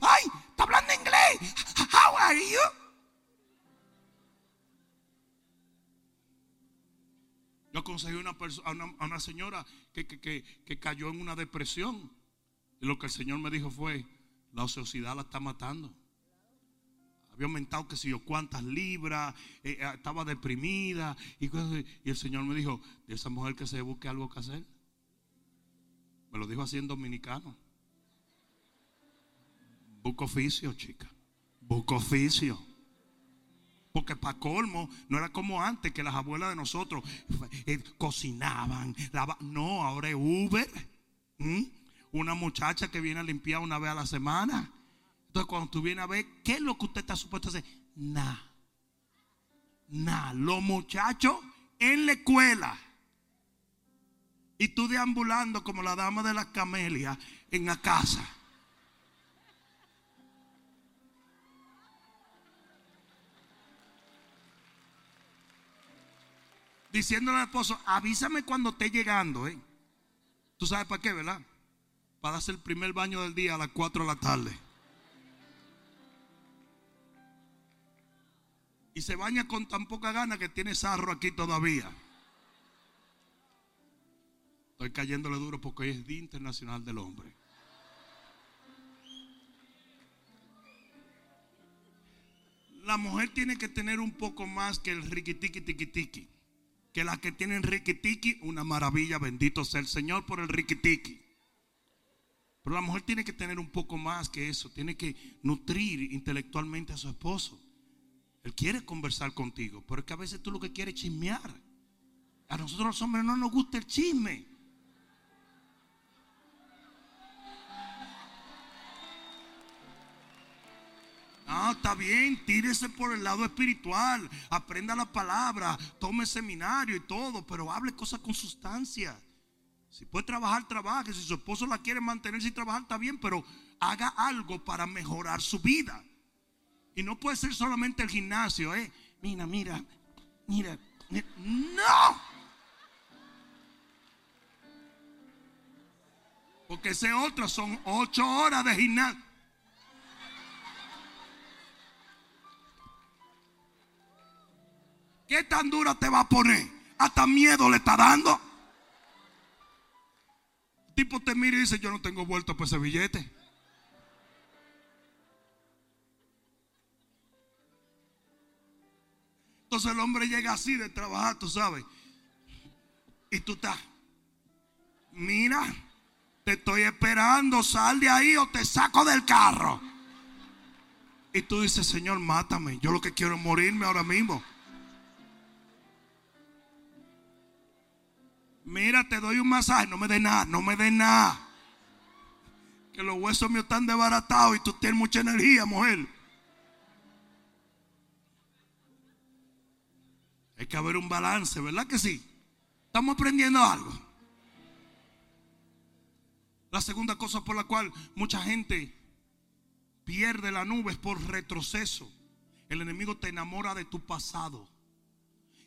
ay, está hablando inglés. How are you? Yo aconsejé a, una, señora que, cayó en una depresión. Y lo que el Señor me dijo fue, la ociosidad la está matando. Había aumentado que si yo cuántas libras, eh, eh, estaba deprimida. Y el Señor me dijo, de esa mujer que se busque algo que hacer. Me lo dijo así en dominicano. Busco oficio, chica. Busco oficio. Porque para colmo, no era como antes que las abuelas de nosotros eh, cocinaban. no, ahora es Uber. Una muchacha que viene a limpiar una vez a la semana. Entonces, cuando tú vienes a ver, ¿qué es lo que usted está supuesto a hacer? Nada. Nada. Los muchachos en la escuela y tú deambulando como la dama de las camelias en la casa. Diciéndole al esposo, avísame cuando esté llegando. ¿eh? ¿Tú sabes para qué, verdad? Para hacer el primer baño del día a las 4 de la tarde. Y se baña con tan poca gana que tiene sarro aquí todavía. Estoy cayéndole duro porque hoy es Día Internacional del Hombre. La mujer tiene que tener un poco más que el riquitiqui tiquitiqui. Que las que tienen riquitiqui, una maravilla, bendito sea el Señor por el riquitiqui. Pero la mujer tiene que tener un poco más que eso. Tiene que nutrir intelectualmente a su esposo. Él quiere conversar contigo, pero es que a veces tú lo que quieres es chismear. A nosotros los hombres no nos gusta el chisme. Ah, está bien, tírese por el lado espiritual, aprenda la palabra, tome seminario y todo, pero hable cosas con sustancia. Si puede trabajar, trabaje. Si su esposo la quiere mantener sin trabajar, está bien, pero haga algo para mejorar su vida. Y no puede ser solamente el gimnasio, ¿eh? Mira, mira, mira. mira. No. Porque ese otro son ocho horas de gimnasio. ¿Qué tan dura te va a poner? Hasta miedo le está dando. El tipo te mira y dice, yo no tengo vuelto por ese billete. Entonces el hombre llega así de trabajar, tú sabes. Y tú estás, mira, te estoy esperando, sal de ahí o te saco del carro. Y tú dices, Señor, mátame. Yo lo que quiero es morirme ahora mismo. Mira, te doy un masaje. No me dé nada, no me dé nada. Que los huesos míos están desbaratados y tú tienes mucha energía, mujer. Hay que haber un balance, ¿verdad que sí? Estamos aprendiendo algo. La segunda cosa por la cual mucha gente pierde la nube es por retroceso. El enemigo te enamora de tu pasado.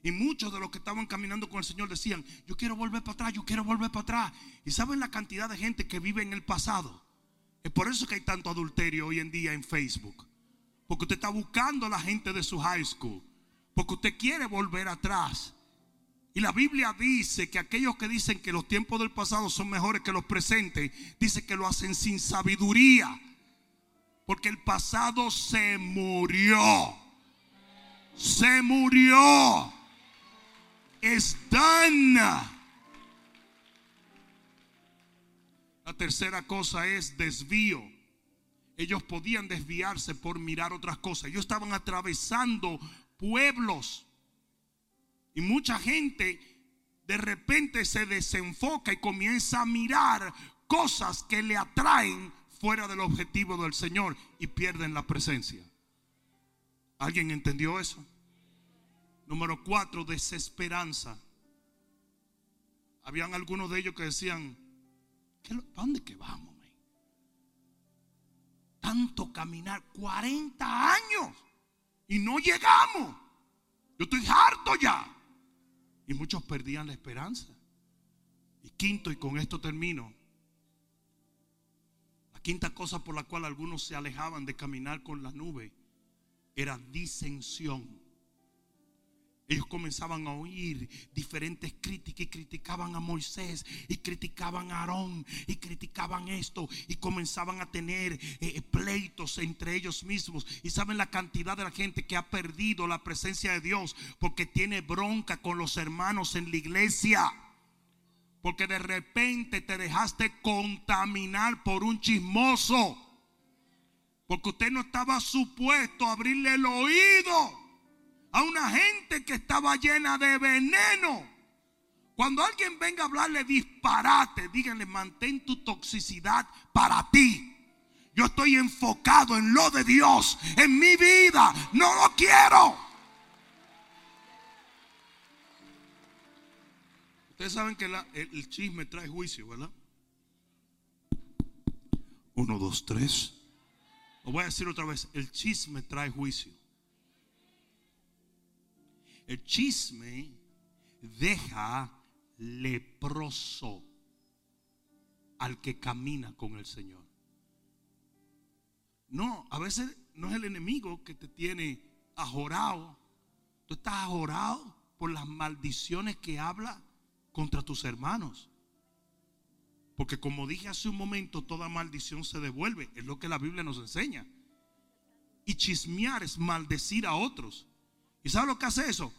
Y muchos de los que estaban caminando con el Señor decían, yo quiero volver para atrás, yo quiero volver para atrás. Y saben la cantidad de gente que vive en el pasado. Es por eso que hay tanto adulterio hoy en día en Facebook. Porque usted está buscando a la gente de su high school. Porque usted quiere volver atrás. Y la Biblia dice que aquellos que dicen que los tiempos del pasado son mejores que los presentes, dice que lo hacen sin sabiduría. Porque el pasado se murió. Se murió. Es done. La tercera cosa es desvío. Ellos podían desviarse por mirar otras cosas. Ellos estaban atravesando pueblos. Y mucha gente de repente se desenfoca y comienza a mirar cosas que le atraen fuera del objetivo del Señor y pierden la presencia. ¿Alguien entendió eso? Número cuatro, desesperanza. Habían algunos de ellos que decían, ¿para dónde que vamos? Tanto caminar, 40 años y no llegamos. Yo estoy harto ya. Y muchos perdían la esperanza. Y quinto, y con esto termino, quinta cosa por la cual algunos se alejaban de caminar con la nube era disensión. Ellos comenzaban a oír diferentes críticas y criticaban a Moisés y criticaban a Aarón y criticaban esto y comenzaban a tener eh, eh, pleitos entre ellos mismos. Y saben la cantidad de la gente que ha perdido la presencia de Dios porque tiene bronca con los hermanos en la iglesia. Porque de repente te dejaste contaminar por un chismoso. Porque usted no estaba supuesto a abrirle el oído a una gente que estaba llena de veneno. Cuando alguien venga a hablarle disparate, díganle, mantén tu toxicidad para ti. Yo estoy enfocado en lo de Dios, en mi vida. No lo quiero. Ustedes saben que el, chisme trae juicio, ¿verdad? Uno, dos, tres. Lo voy a decir otra vez. El chisme trae juicio. El chisme deja leproso al que camina con el Señor. No, a veces no es el enemigo que te tiene ajorado. Tú estás ajorado por las maldiciones que habla contra tus hermanos. Porque como dije hace un momento, toda maldición se devuelve. Es lo que la Biblia nos enseña. Y chismear es maldecir a otros. ¿Y sabe lo que hace eso?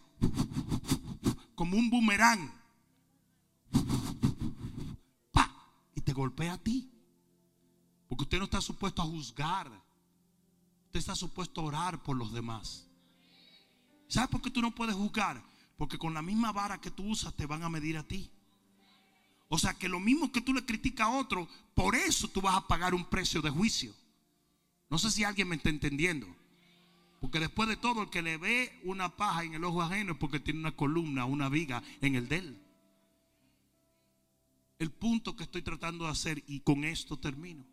Como un boomerang. Y te golpea a ti. Porque usted no está supuesto a juzgar. Usted está supuesto a orar por los demás. ¿Sabe por qué tú no puedes juzgar? Porque con la misma vara que tú usas te van a medir a ti. O sea que lo mismo que tú le criticas a otro, por eso tú vas a pagar un precio de juicio. No sé si alguien me está entendiendo. Porque después de todo, el que le ve una paja en el ojo ajeno es porque tiene una columna, una viga en el de él. El punto que estoy tratando de hacer, y con esto termino,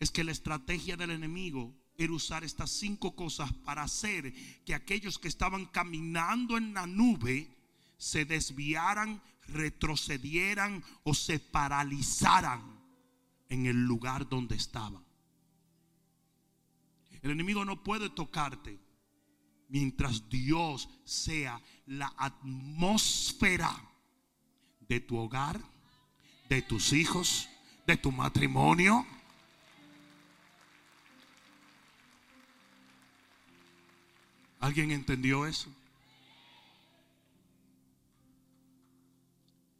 es que la estrategia del enemigo era usar estas cinco cosas para hacer que aquellos que estaban caminando en la nube se desviaran, retrocedieran o se paralizaran en el lugar donde estaban. El enemigo no puede tocarte mientras Dios sea la atmósfera de tu hogar, de tus hijos, de tu matrimonio ¿Alguien entendió eso?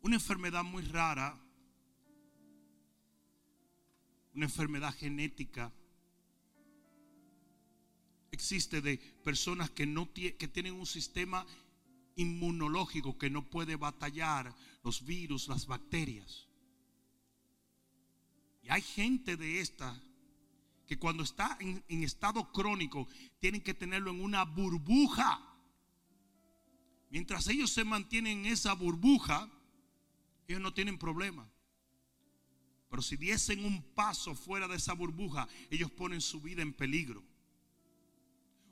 Una enfermedad muy rara, una enfermedad genética, existe de personas que, no que tienen un sistema inmunológico que no puede batallar los virus, las bacterias. Y hay gente de esta que cuando está en, en estado crónico tienen que tenerlo en una burbuja. Mientras ellos se mantienen en esa burbuja, ellos no tienen problema. Pero si diesen un paso fuera de esa burbuja, ellos ponen su vida en peligro.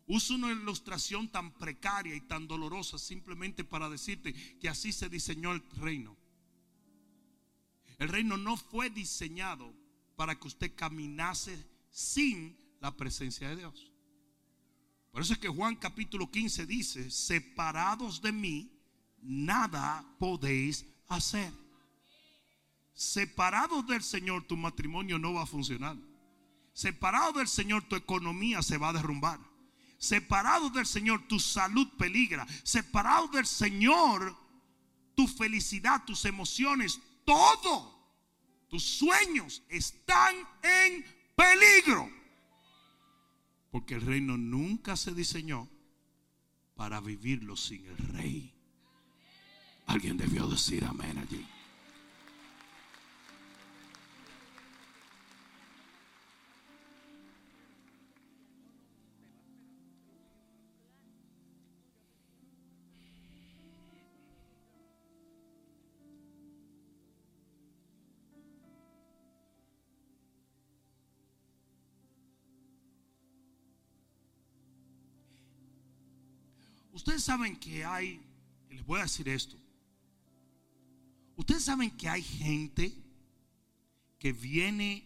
Uso una ilustración tan precaria y tan dolorosa simplemente para decirte que así se diseñó el reino. El reino no fue diseñado para que usted caminase sin la presencia de Dios. Por eso es que Juan capítulo 15 dice, separados de mí, nada podéis hacer. Separados del Señor, tu matrimonio no va a funcionar. Separado del Señor, tu economía se va a derrumbar. Separado del Señor, tu salud peligra. Separado del Señor, tu felicidad, tus emociones, todo, tus sueños están en peligro. Porque el reino nunca se diseñó para vivirlo sin el rey. Alguien debió decir amén allí. Ustedes saben que hay, les voy a decir esto. Ustedes saben que hay gente que viene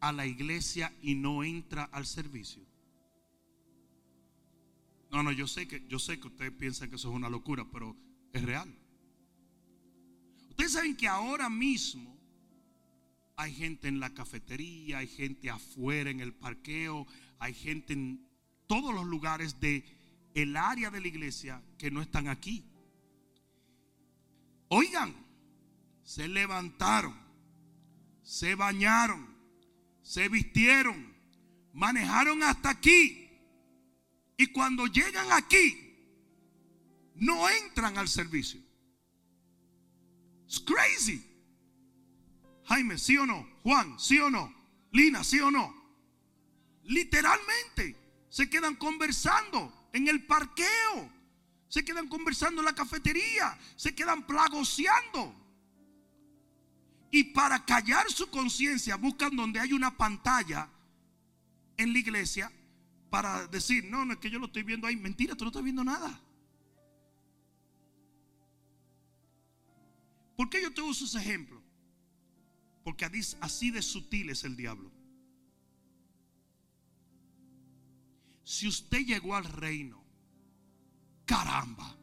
a la iglesia y no entra al servicio. No, no, yo sé que yo sé que ustedes piensan que eso es una locura, pero es real. Ustedes saben que ahora mismo hay gente en la cafetería, hay gente afuera en el parqueo, hay gente en todos los lugares de el área de la iglesia que no están aquí. Oigan, se levantaron, se bañaron, se vistieron, manejaron hasta aquí. Y cuando llegan aquí, no entran al servicio. Es crazy. Jaime, ¿sí o no? Juan, ¿sí o no? Lina, ¿sí o no? Literalmente se quedan conversando en el parqueo, se quedan conversando en la cafetería, se quedan plagoseando. Y para callar su conciencia buscan donde hay una pantalla en la iglesia para decir, no, no es que yo lo estoy viendo ahí. Mentira, tú no estás viendo nada. ¿Por qué yo te uso ese ejemplo? Porque así de sutil es el diablo. Si usted llegó al reino, caramba,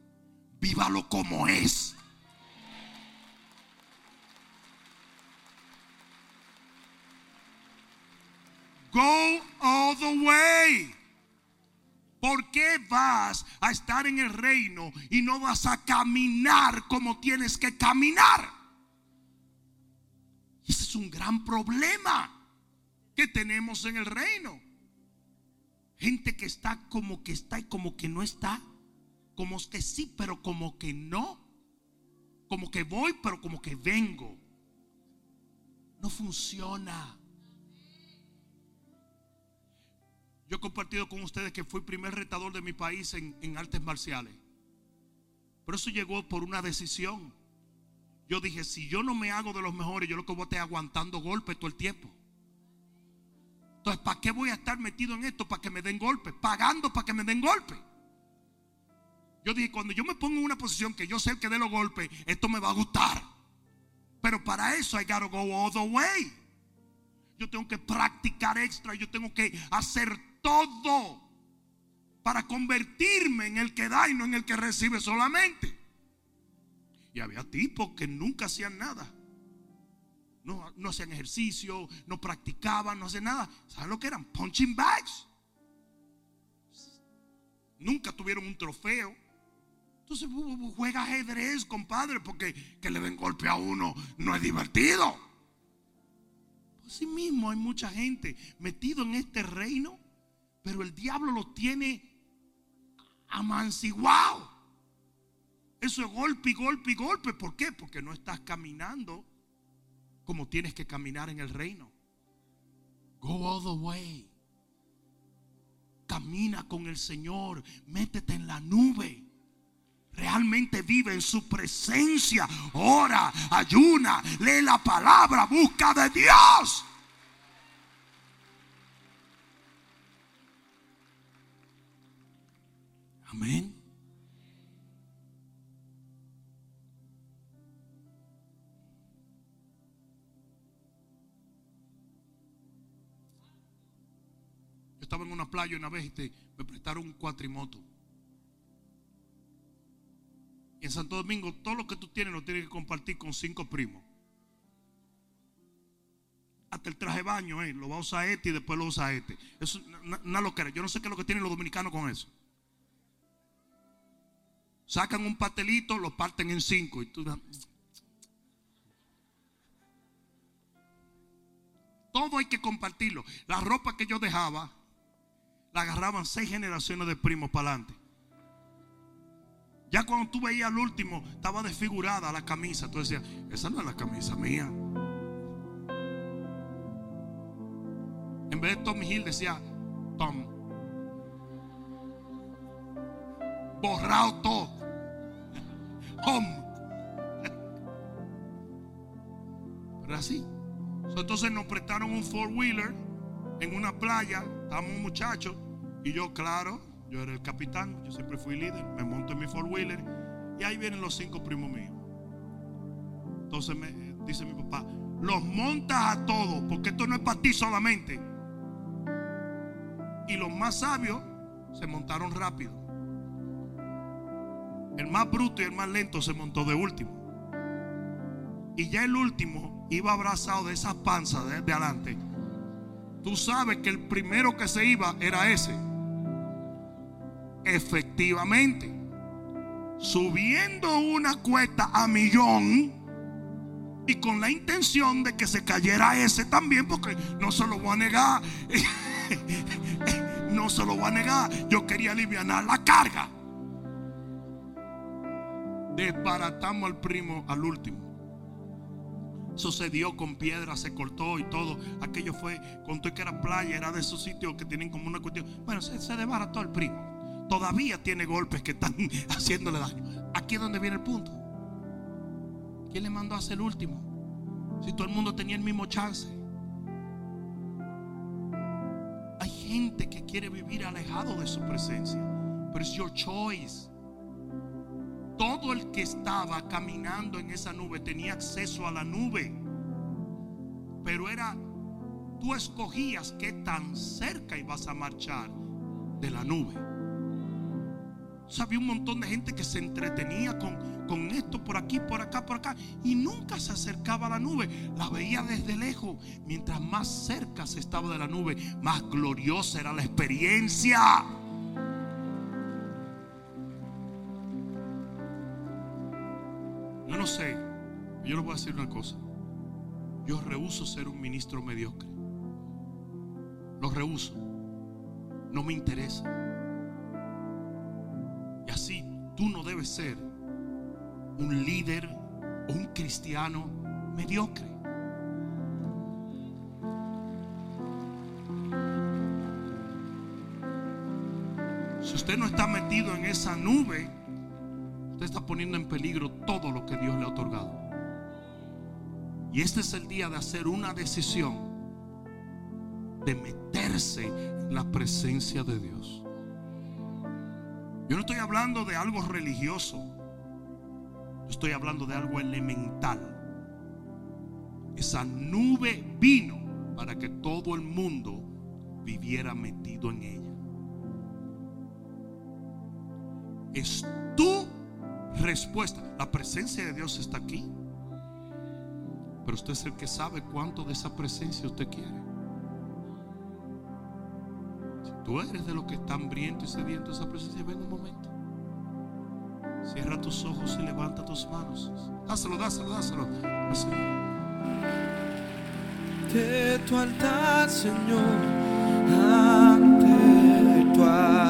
vívalo como es. Go all the way. ¿Por qué vas a estar en el reino y no vas a caminar como tienes que caminar? Ese es un gran problema que tenemos en el reino. Gente que está como que está y como que no está. Como que sí, pero como que no. Como que voy, pero como que vengo. No funciona. Yo he compartido con ustedes que fui primer retador de mi país en, en artes marciales. Pero eso llegó por una decisión. Yo dije, si yo no me hago de los mejores, yo lo que voy a estar aguantando golpes todo el tiempo. Entonces, ¿para qué voy a estar metido en esto? Para que me den golpes, pagando para que me den golpes. Yo dije, cuando yo me pongo en una posición que yo sé el que dé los golpes, esto me va a gustar. Pero para eso I gotta go all the way. Yo tengo que practicar extra, yo tengo que hacer todo para convertirme en el que da y no en el que recibe solamente. Y había tipos que nunca hacían nada no, hacían ejercicio, no practicaban, no hacían nada. ¿Saben lo que eran? Punching bags. Nunca tuvieron un trofeo. Entonces juega ajedrez, compadre, porque que le den golpe a uno no es divertido. Así mismo hay mucha gente metido en este reino, pero el diablo los tiene amanciguados. Eso es golpe y golpe y golpe. ¿Por qué? Porque no estás caminando como tienes que caminar en el reino. Go all the way. Camina con el Señor. Métete en la nube. Realmente vive en su presencia. Ora, ayuna, lee la palabra, busca de Dios. Amén. Estaba en una playa una vez y me prestaron un cuatrimoto. En Santo Domingo, todo lo que tú tienes lo tienes que compartir con cinco primos. Hasta el traje de baño, eh, lo va a usar este y después lo usa este. Eso no lo quiere. Yo no sé qué es lo que tienen los dominicanos con eso. Sacan un pastelito, lo parten en cinco. Y tú Todo hay que compartirlo. La ropa que yo dejaba, la agarraban seis generaciones de primos para adelante. Ya cuando tú veías al último, estaba desfigurada la camisa. Tú decías, esa no es la camisa mía. En vez de Tommy Hill decía Tom. Borrado todo. Home. Pero así. Entonces nos prestaron un four wheeler en una playa. Estábamos muchachos. Y yo, claro, yo era el capitán, yo siempre fui líder, me monto en mi four wheeler y ahí vienen los cinco primos míos. Entonces me dice mi papá, los montas a todos, porque esto no es para ti solamente. Y los más sabios se montaron rápido. El más bruto y el más lento se montó de último. Y ya el último iba abrazado de esa panza de, de adelante. Tú sabes que el primero que se iba era ese. Efectivamente, subiendo una cuesta a millón y con la intención de que se cayera ese también, porque no se lo voy a negar, no se lo voy a negar, yo quería aliviar la carga. Desbaratamos al primo al último. Sucedió con piedra, se cortó y todo. Aquello fue, contó que era playa, era de esos sitios que tienen como una cuestión. Bueno, se, se desbarató el primo todavía tiene golpes que están haciéndole daño. Aquí es donde viene el punto. ¿Quién le mandó a hacer el último? Si todo el mundo tenía el mismo chance. Hay gente que quiere vivir alejado de su presencia. Pero es your choice. Todo el que estaba caminando en esa nube tenía acceso a la nube. Pero era, tú escogías qué tan cerca ibas a marchar de la nube. Había un montón de gente que se entretenía con, con esto por aquí, por acá, por acá. Y nunca se acercaba a la nube. La veía desde lejos. Mientras más cerca se estaba de la nube, más gloriosa era la experiencia. Yo no sé. Yo les voy a decir una cosa. Yo rehuso ser un ministro mediocre. Lo rehuso. No me interesa. Tú no debes ser un líder o un cristiano mediocre. Si usted no está metido en esa nube, usted está poniendo en peligro todo lo que Dios le ha otorgado. Y este es el día de hacer una decisión de meterse en la presencia de Dios. Yo no estoy hablando de algo religioso. Yo estoy hablando de algo elemental. Esa nube vino para que todo el mundo viviera metido en ella. Es tu respuesta. La presencia de Dios está aquí. Pero usted es el que sabe cuánto de esa presencia usted quiere. Tú eres de los que están hambriento y sediento esa presencia. Ven un momento. Cierra tus ojos y levanta tus manos. Dáselo, dáselo, dáselo. De tu altar, Señor, ante tu altar,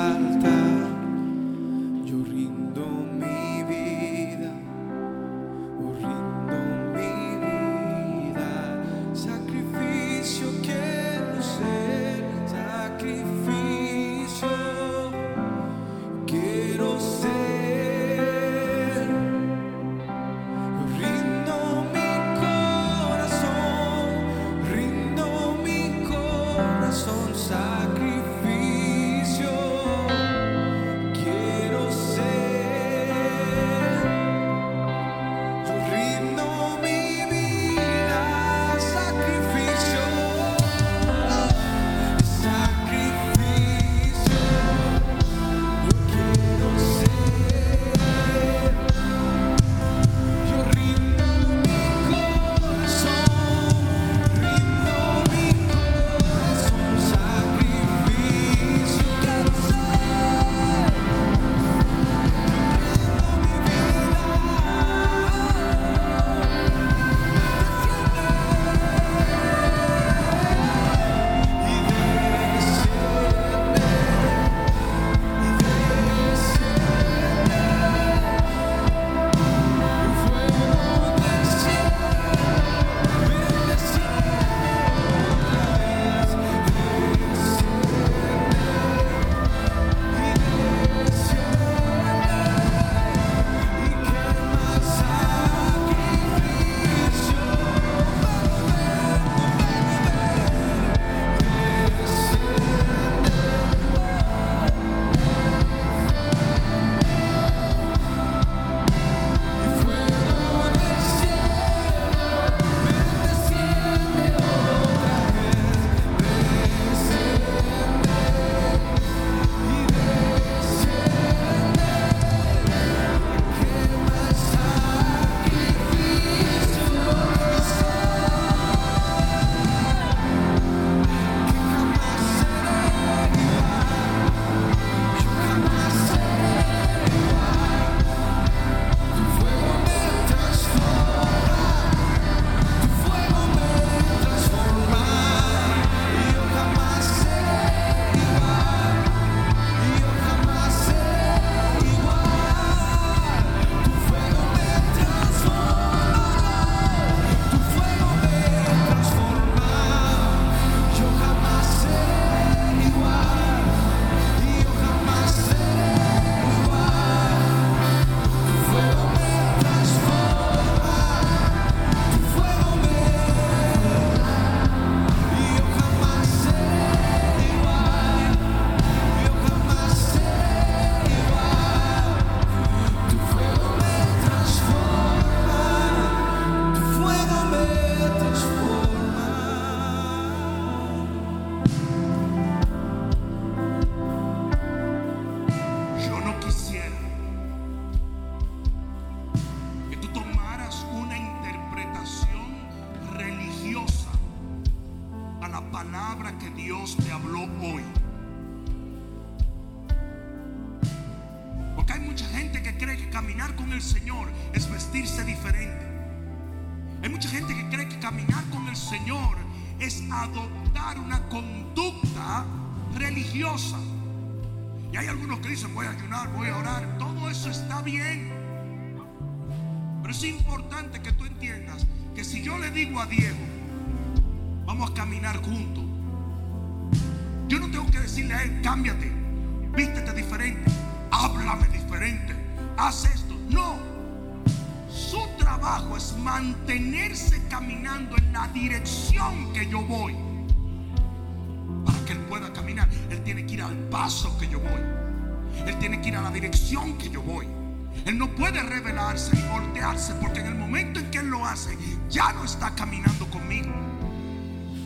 hace, ya no está caminando conmigo.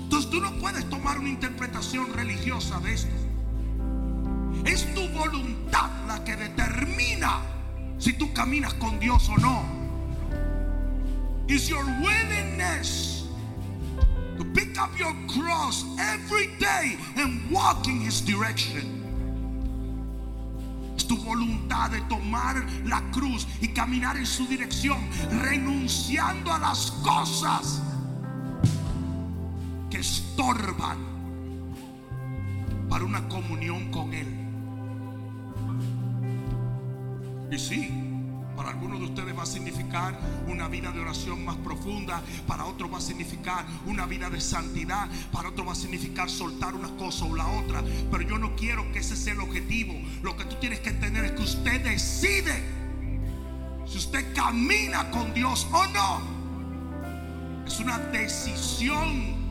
Entonces tú no puedes tomar una interpretación religiosa de esto. Es tu voluntad la que determina si tú caminas con Dios o no. Is your willingness to pick up your cross every day and walk in His direction. Tu voluntad de tomar la cruz y caminar en su dirección, renunciando a las cosas que estorban para una comunión con Él. Y sí, para algunos de ustedes va a significar una vida de oración más profunda, para otros va a significar una vida de santidad, para otros va a significar soltar una cosa o la otra. Pero yo no quiero que ese sea el objetivo. Lo que tú tienes que entender es que usted decide si usted camina con Dios o no. Es una decisión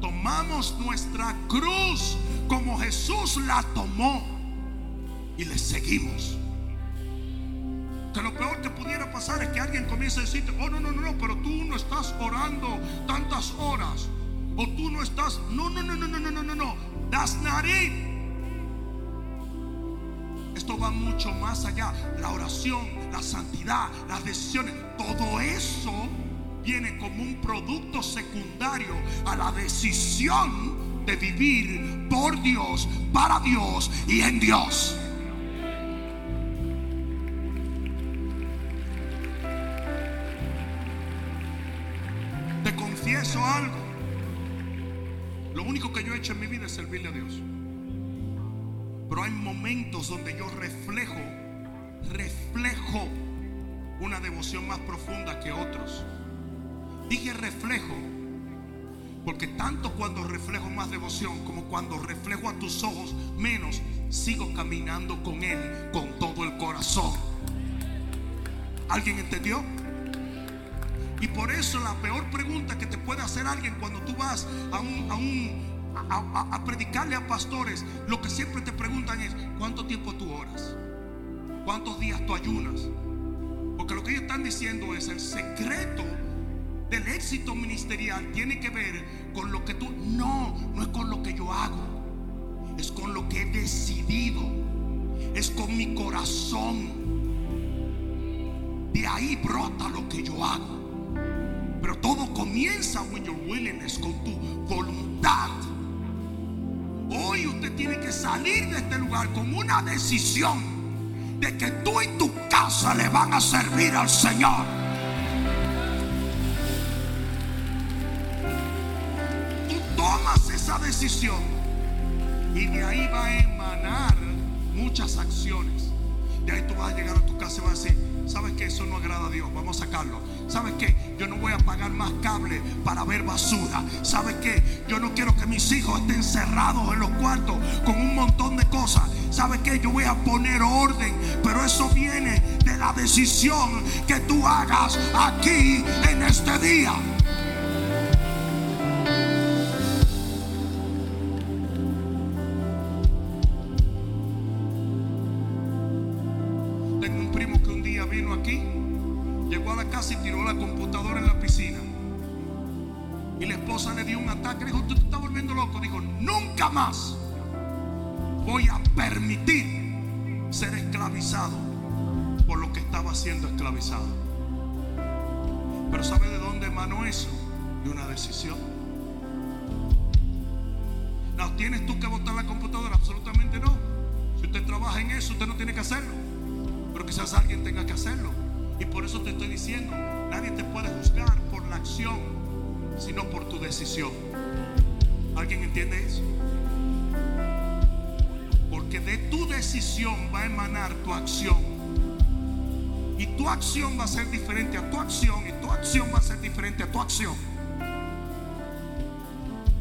tomamos nuestra cruz como Jesús la tomó y le seguimos. Lo peor que pudiera pasar es que alguien comience a decirte, oh no, no, no, no, pero tú no estás orando tantas horas. O tú no estás, no, no, no, no, no, no, no, no, no. That's not it. Esto va mucho más allá. La oración, la santidad, las decisiones, todo eso viene como un producto secundario a la decisión de vivir por Dios, para Dios y en Dios. Algo. Lo único que yo he hecho en mi vida es servirle a Dios. Pero hay momentos donde yo reflejo, reflejo una devoción más profunda que otros. Dije reflejo, porque tanto cuando reflejo más devoción como cuando reflejo a tus ojos menos, sigo caminando con Él con todo el corazón. ¿Alguien entendió? Y por eso la peor pregunta que te puede hacer alguien cuando tú vas a un, a un a, predicarle a pastores, lo que siempre te preguntan es ¿cuánto tiempo tú oras? ¿Cuántos días tú ayunas? Porque lo que ellos están diciendo es el secreto del éxito ministerial tiene que ver con lo que tú no, no es con lo que yo hago. Es con lo que he decidido. Es con mi corazón. De ahí brota lo que yo hago. Pero todo comienza when your willingness, con tu voluntad. Hoy usted tiene que salir de este lugar con una decisión de que tú y tu casa le van a servir al Señor. Tú tomas esa decisión y de ahí va a emanar muchas acciones. De ahí tú vas a llegar a tu casa y vas a decir, ¿sabes qué? Eso no agrada a Dios, vamos a sacarlo. ¿Sabes qué? Yo no voy a pagar más cable para ver basura. ¿Sabes qué? Yo no quiero que mis hijos estén cerrados en los cuartos con un montón de cosas. ¿Sabes qué? Yo voy a poner orden, pero eso viene de la decisión que tú hagas aquí en este día. Nunca más voy a permitir ser esclavizado por lo que estaba siendo esclavizado. Pero ¿sabe de dónde emanó eso? De una decisión. No, ¿tienes tú que botar la computadora? Absolutamente no. Si usted trabaja en eso, usted no tiene que hacerlo. Pero quizás alguien tenga que hacerlo. Y por eso te estoy diciendo, nadie te puede juzgar por la acción, sino por tu decisión. ¿Alguien entiende eso? Porque de tu decisión va a emanar tu acción. Y tu acción va a ser diferente a tu acción. Y tu acción va a ser diferente a tu acción.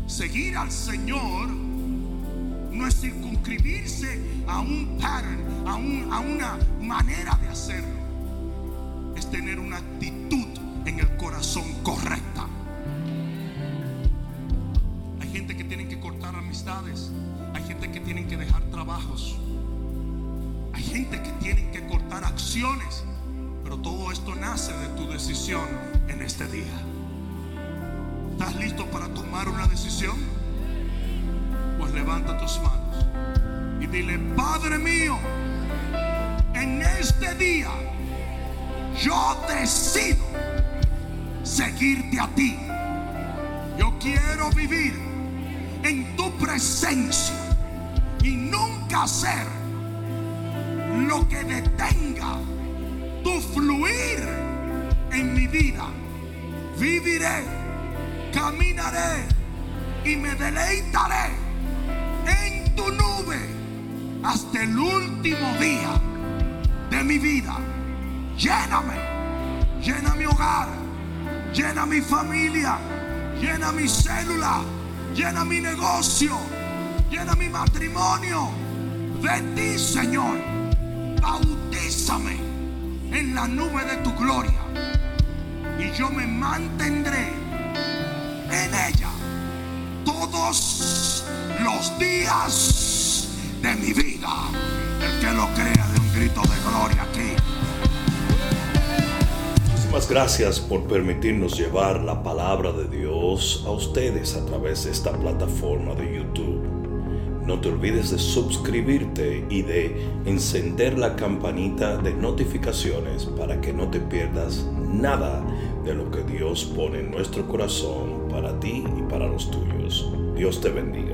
Seguir al Señor no es circunscribirse a un pattern, a, un- a una manera de hacerlo. Es tener una actitud en el corazón correcta. Hay gente que tiene que cortar acciones. Pero todo esto nace de tu decisión en este día. ¿Estás listo para tomar una decisión? Pues levanta tus manos y dile, Padre mío, en este día yo decido seguirte a ti. Yo quiero vivir en tu presencia y nunca hacer lo que detenga tu fluir en mi vida. Viviré, caminaré y me deleitaré en tu nube hasta el último día de mi vida. Lléname, llena mi hogar, llena mi familia, llena mi célula, llena mi negocio, llena mi matrimonio. De ti, Señor, bautízame en la nube de tu gloria y yo me mantendré en ella todos los días de mi vida. El que lo crea de un grito de gloria aquí. Muchísimas gracias por permitirnos llevar la palabra de Dios a ustedes a través de esta plataforma de YouTube. No te olvides de suscribirte y de encender la campanita de notificaciones para que no te pierdas nada de lo que Dios pone en nuestro corazón para ti y para los tuyos. Dios te bendiga.